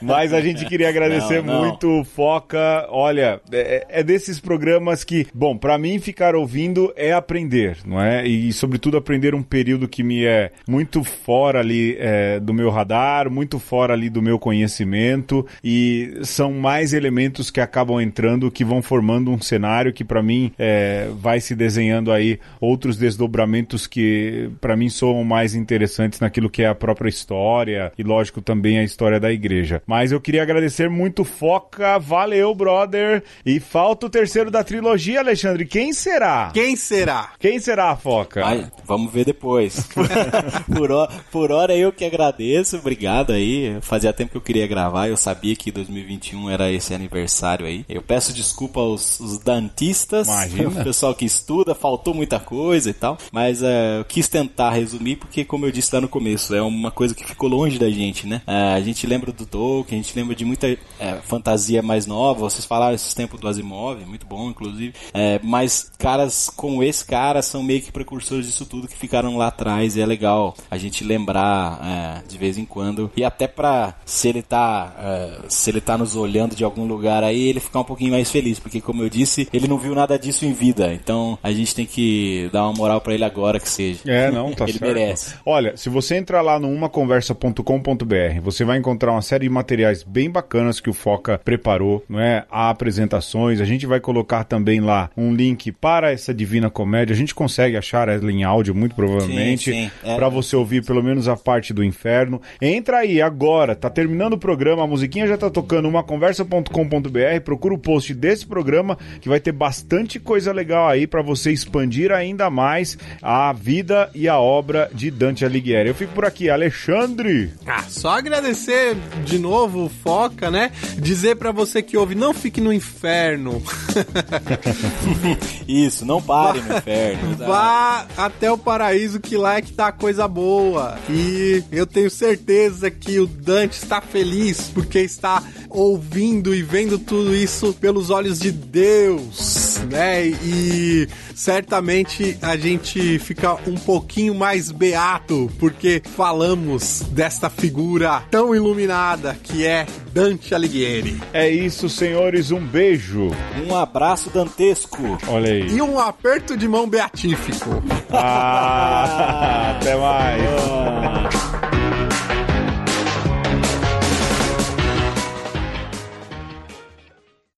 Mas a gente queria agradecer não, não. muito, Foca. Olha, é, é, desses programas que, bom, para mim ficar ouvindo é aprender, não é? E sobretudo aprender um período que me é muito fora ali é, do meu radar, muito fora ali do meu conhecimento e são mais elementos que acabam entrando que vão formando um cenário que para mim é, vai se desenhando aí outros desdobramentos que para mim são mais interessantes naquilo que é a própria história e lógico também a história da igreja. Mas eu queria agradecer muito Foca, valeu brother e falta o terceiro da trilogia, Alexandre. Quem será? Quem será? Quem será, Foca? Ai, vamos ver depois. por, hora, por hora eu que agradeço, obrigado aí. Fazia tempo que eu queria gravar, eu sabia que 2021 era esse aniversário aí. Eu peço desculpa aos, aos dantistas, Imagina. o pessoal que estuda, faltou muita coisa e tal, mas é, eu quis tentar resumir porque, como eu disse lá no começo, é uma coisa que ficou longe da gente, né? É, a gente lembra do Tolkien, a gente lembra de muita é, fantasia mais nova, vocês falaram esses tempos do Asimov, muito bom, inclusive, mas caras como esse cara são meio que precursores disso tudo que ficaram lá atrás e é legal a gente lembrar é, de vez em quando. E até pra se ele tá é, se ele tá nos olhando de algum lugar aí ele ficar um pouquinho mais feliz porque como eu disse ele não viu nada disso em vida. Então a gente tem que dar uma moral pra ele agora que seja. É, não, tá ele certo. merece. Olha, se você entrar lá no umaconversa.com.br, você vai encontrar uma série de materiais bem bacanas que o Foca preparou, não é? Há apresentações, a gente vai colocar também lá um link para essa Divina Comédia. A gente consegue achar ela em áudio, muito provavelmente, Sim, sim. É. para você ouvir pelo menos a parte do inferno. Entra aí agora, tá terminando o programa, a musiquinha já tá tocando umaconversa.com.br, procura o post desse programa que vai ter bastante coisa legal aí para você expandir ainda mais a vida e a obra de Dante Alighieri. Eu fico por aqui, Alexandre. Ah, só agradecer de novo o Foca, né? Dizer pra você que ouve, não fique no inferno. isso não pare no inferno? Vá até o paraíso que lá é que tá a coisa boa. E eu tenho certeza que o Dante está feliz porque está ouvindo e vendo tudo isso pelos olhos de Deus, né? E certamente a gente fica um pouquinho mais beato porque falamos desta figura tão iluminada que é Dante Alighieri. É isso, senhores, um beijo. um abraço dantesco Olha aí. E um aperto de mão beatífico. Ah, até mais. Ah.